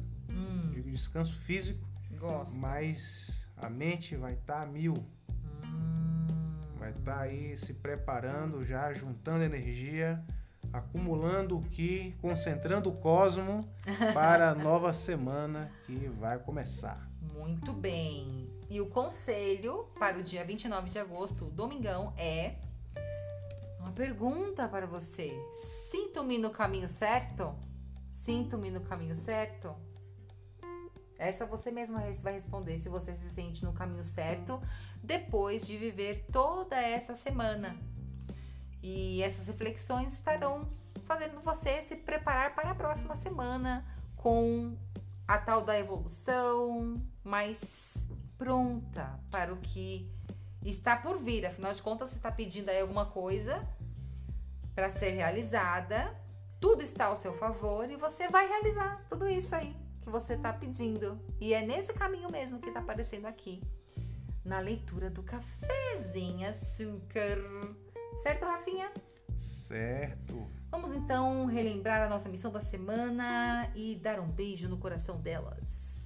de descanso físico. Gosto. mas a mente vai estar a mil. Vai estar aí se preparando já, juntando energia, acumulando o que, concentrando o cosmo para a nova semana que vai começar. Muito bem. E o conselho para o dia 29 de agosto, domingão, é uma pergunta para você. Sinto-me no caminho certo? Sinto-me no caminho certo? Essa você mesma vai responder se você se sente no caminho certo depois de viver toda essa semana. E essas reflexões estarão fazendo você se preparar para a próxima semana com a tal da evolução, mais pronta para o que está por vir. Afinal de contas, você está pedindo aí alguma coisa para ser realizada, tudo está ao seu favor e você vai realizar tudo isso aí que você está pedindo. E é nesse caminho mesmo que está aparecendo aqui na leitura do cafezinho açúcar. Certo, Rafinha? Certo. Vamos então relembrar a nossa missão da semana e dar um beijo no coração delas.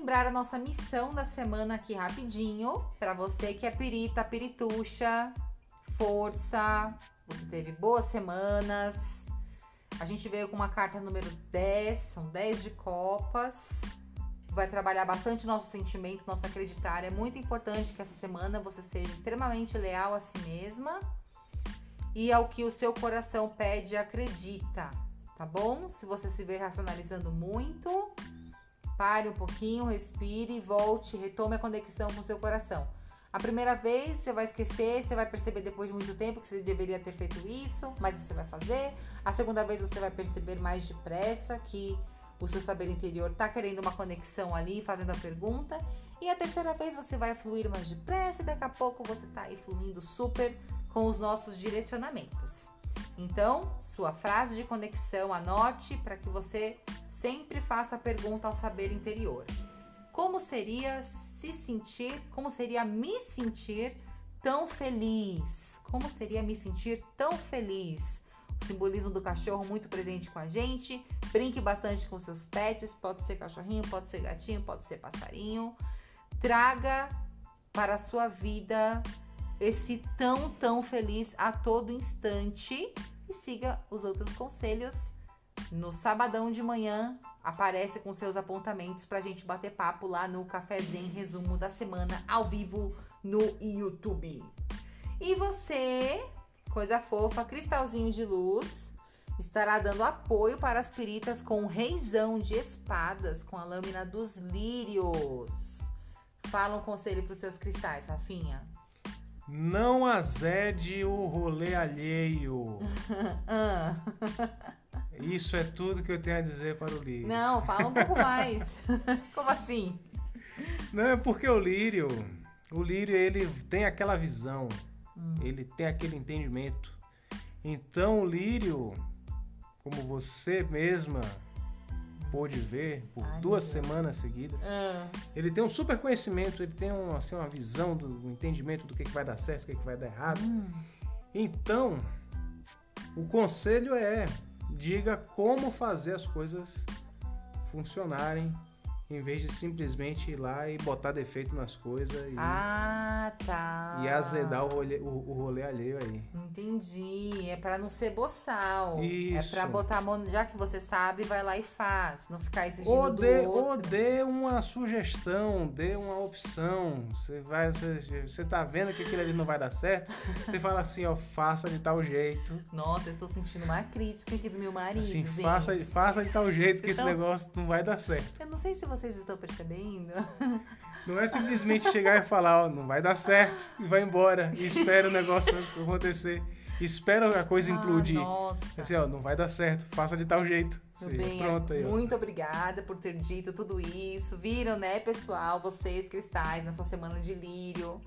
Relembrar a nossa missão da semana aqui rapidinho. Para você que é pirita, pirituxa, força, você teve boas semanas. A gente veio com uma carta número 10, são 10 de copas. Vai trabalhar bastante nosso sentimento, nosso acreditar. É muito importante que essa semana você seja extremamente leal a si mesma e ao que o seu coração pede, acredita, tá bom? Se você se vê racionalizando muito, pare um pouquinho, respire, volte, retome a conexão com o seu coração. A primeira vez você vai esquecer, você vai perceber depois de muito tempo que você deveria ter feito isso, mas você vai fazer. A segunda vez você vai perceber mais depressa que o seu saber interior tá querendo uma conexão ali, fazendo a pergunta. E a terceira vez você vai fluir mais depressa e daqui a pouco você tá aí fluindo super com os nossos direcionamentos. Então, sua frase de conexão, anote para que você sempre faça a pergunta ao saber interior. Como seria se sentir, como seria me sentir tão feliz? Como seria me sentir tão feliz? O simbolismo do cachorro muito presente com a gente. Brinque bastante com seus pets, pode ser cachorrinho, pode ser gatinho, pode ser passarinho. Traga para a sua vida esse tão, tão feliz a todo instante e siga os outros conselhos. No sabadão de manhã, aparece com seus apontamentos pra gente bater papo lá no Cafezinho Resumo da Semana, ao vivo no YouTube. E você, coisa fofa, cristalzinho de luz, estará dando apoio para as peritas com reizão de espadas com a lâmina dos lírios. Fala um conselho para os seus cristais, Rafinha. Não azede o rolê alheio. Ah. Isso é tudo que eu tenho a dizer para o lírio. Não, fala um pouco mais. Como assim? Não, é porque o lírio, o lírio ele tem aquela visão, ele tem aquele entendimento. Então o lírio, como você mesma pôde ver por Ai, duas semanas seguidas, Ah, ele tem um super conhecimento, ele tem um, assim, uma visão do um entendimento do que, que vai dar certo, o que, que vai dar errado. Então, o conselho é diga como fazer as coisas funcionarem em vez de simplesmente ir lá e botar defeito nas coisas e, Ah, tá. e azedar o rolê, o, o rolê alheio aí. Entendi. É pra não ser boçal. Isso. É pra botar a mão, já que você sabe, vai lá e faz. Não ficar exigindo Ou do dê, ou outro. dê uma sugestão, dê uma opção. Você vai, você, você tá vendo que aquilo ali não vai dar certo? Você fala assim, ó, faça de tal jeito. Nossa, eu estou sentindo uma crítica aqui do meu marido, Assim, gente. faça, faça de tal jeito que esse Então- negócio não vai dar certo. Sei se vocês estão percebendo. Não é simplesmente chegar e falar, ó, não vai dar certo e vai embora. E espera o negócio acontecer. Espera a coisa implodir. Ah, nossa. Assim, ó, não vai dar certo, faça de tal jeito. Meu Sim, bem, pronto aí, ó. muito obrigada por ter dito tudo isso. Viram, né, pessoal? Vocês, cristais, na sua semana de lírio.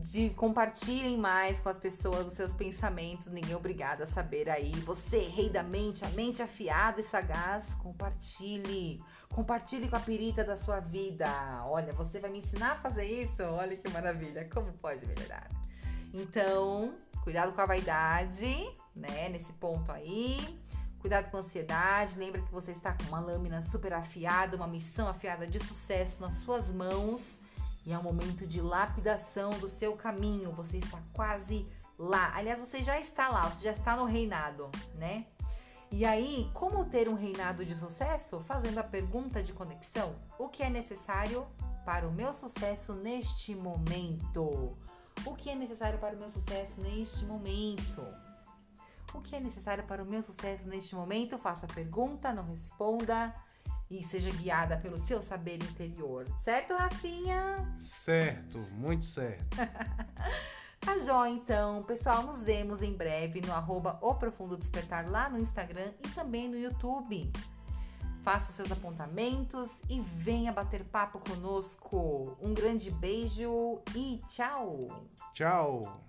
De compartilhem mais com as pessoas os seus pensamentos. Ninguém é obrigado a saber aí. Você, rei da mente, a mente afiada e sagaz, compartilhe. Compartilhe com a perita da sua vida. Olha, você vai me ensinar a fazer isso? Olha que maravilha. Como pode melhorar? Então, cuidado com a vaidade, né? Nesse ponto aí. Cuidado com a ansiedade. Lembra que você está com uma lâmina super afiada, uma missão afiada de sucesso nas suas mãos. E é um momento de lapidação do seu caminho. Você está quase lá. Aliás, você já está lá, você já está no reinado, né? E aí, como ter um reinado de sucesso? Fazendo a pergunta de conexão: o que é necessário para o meu sucesso neste momento? O que é necessário para o meu sucesso neste momento? O que é necessário para o meu sucesso neste momento? Faça a pergunta, não responda e seja guiada pelo seu saber interior. Certo, Rafinha? Certo, muito certo. Tá jóia, então. Pessoal, nos vemos em breve no arroba O Profundo Despertar lá no Instagram e também no YouTube. Faça seus apontamentos e venha bater papo conosco. Um grande beijo e tchau! Tchau.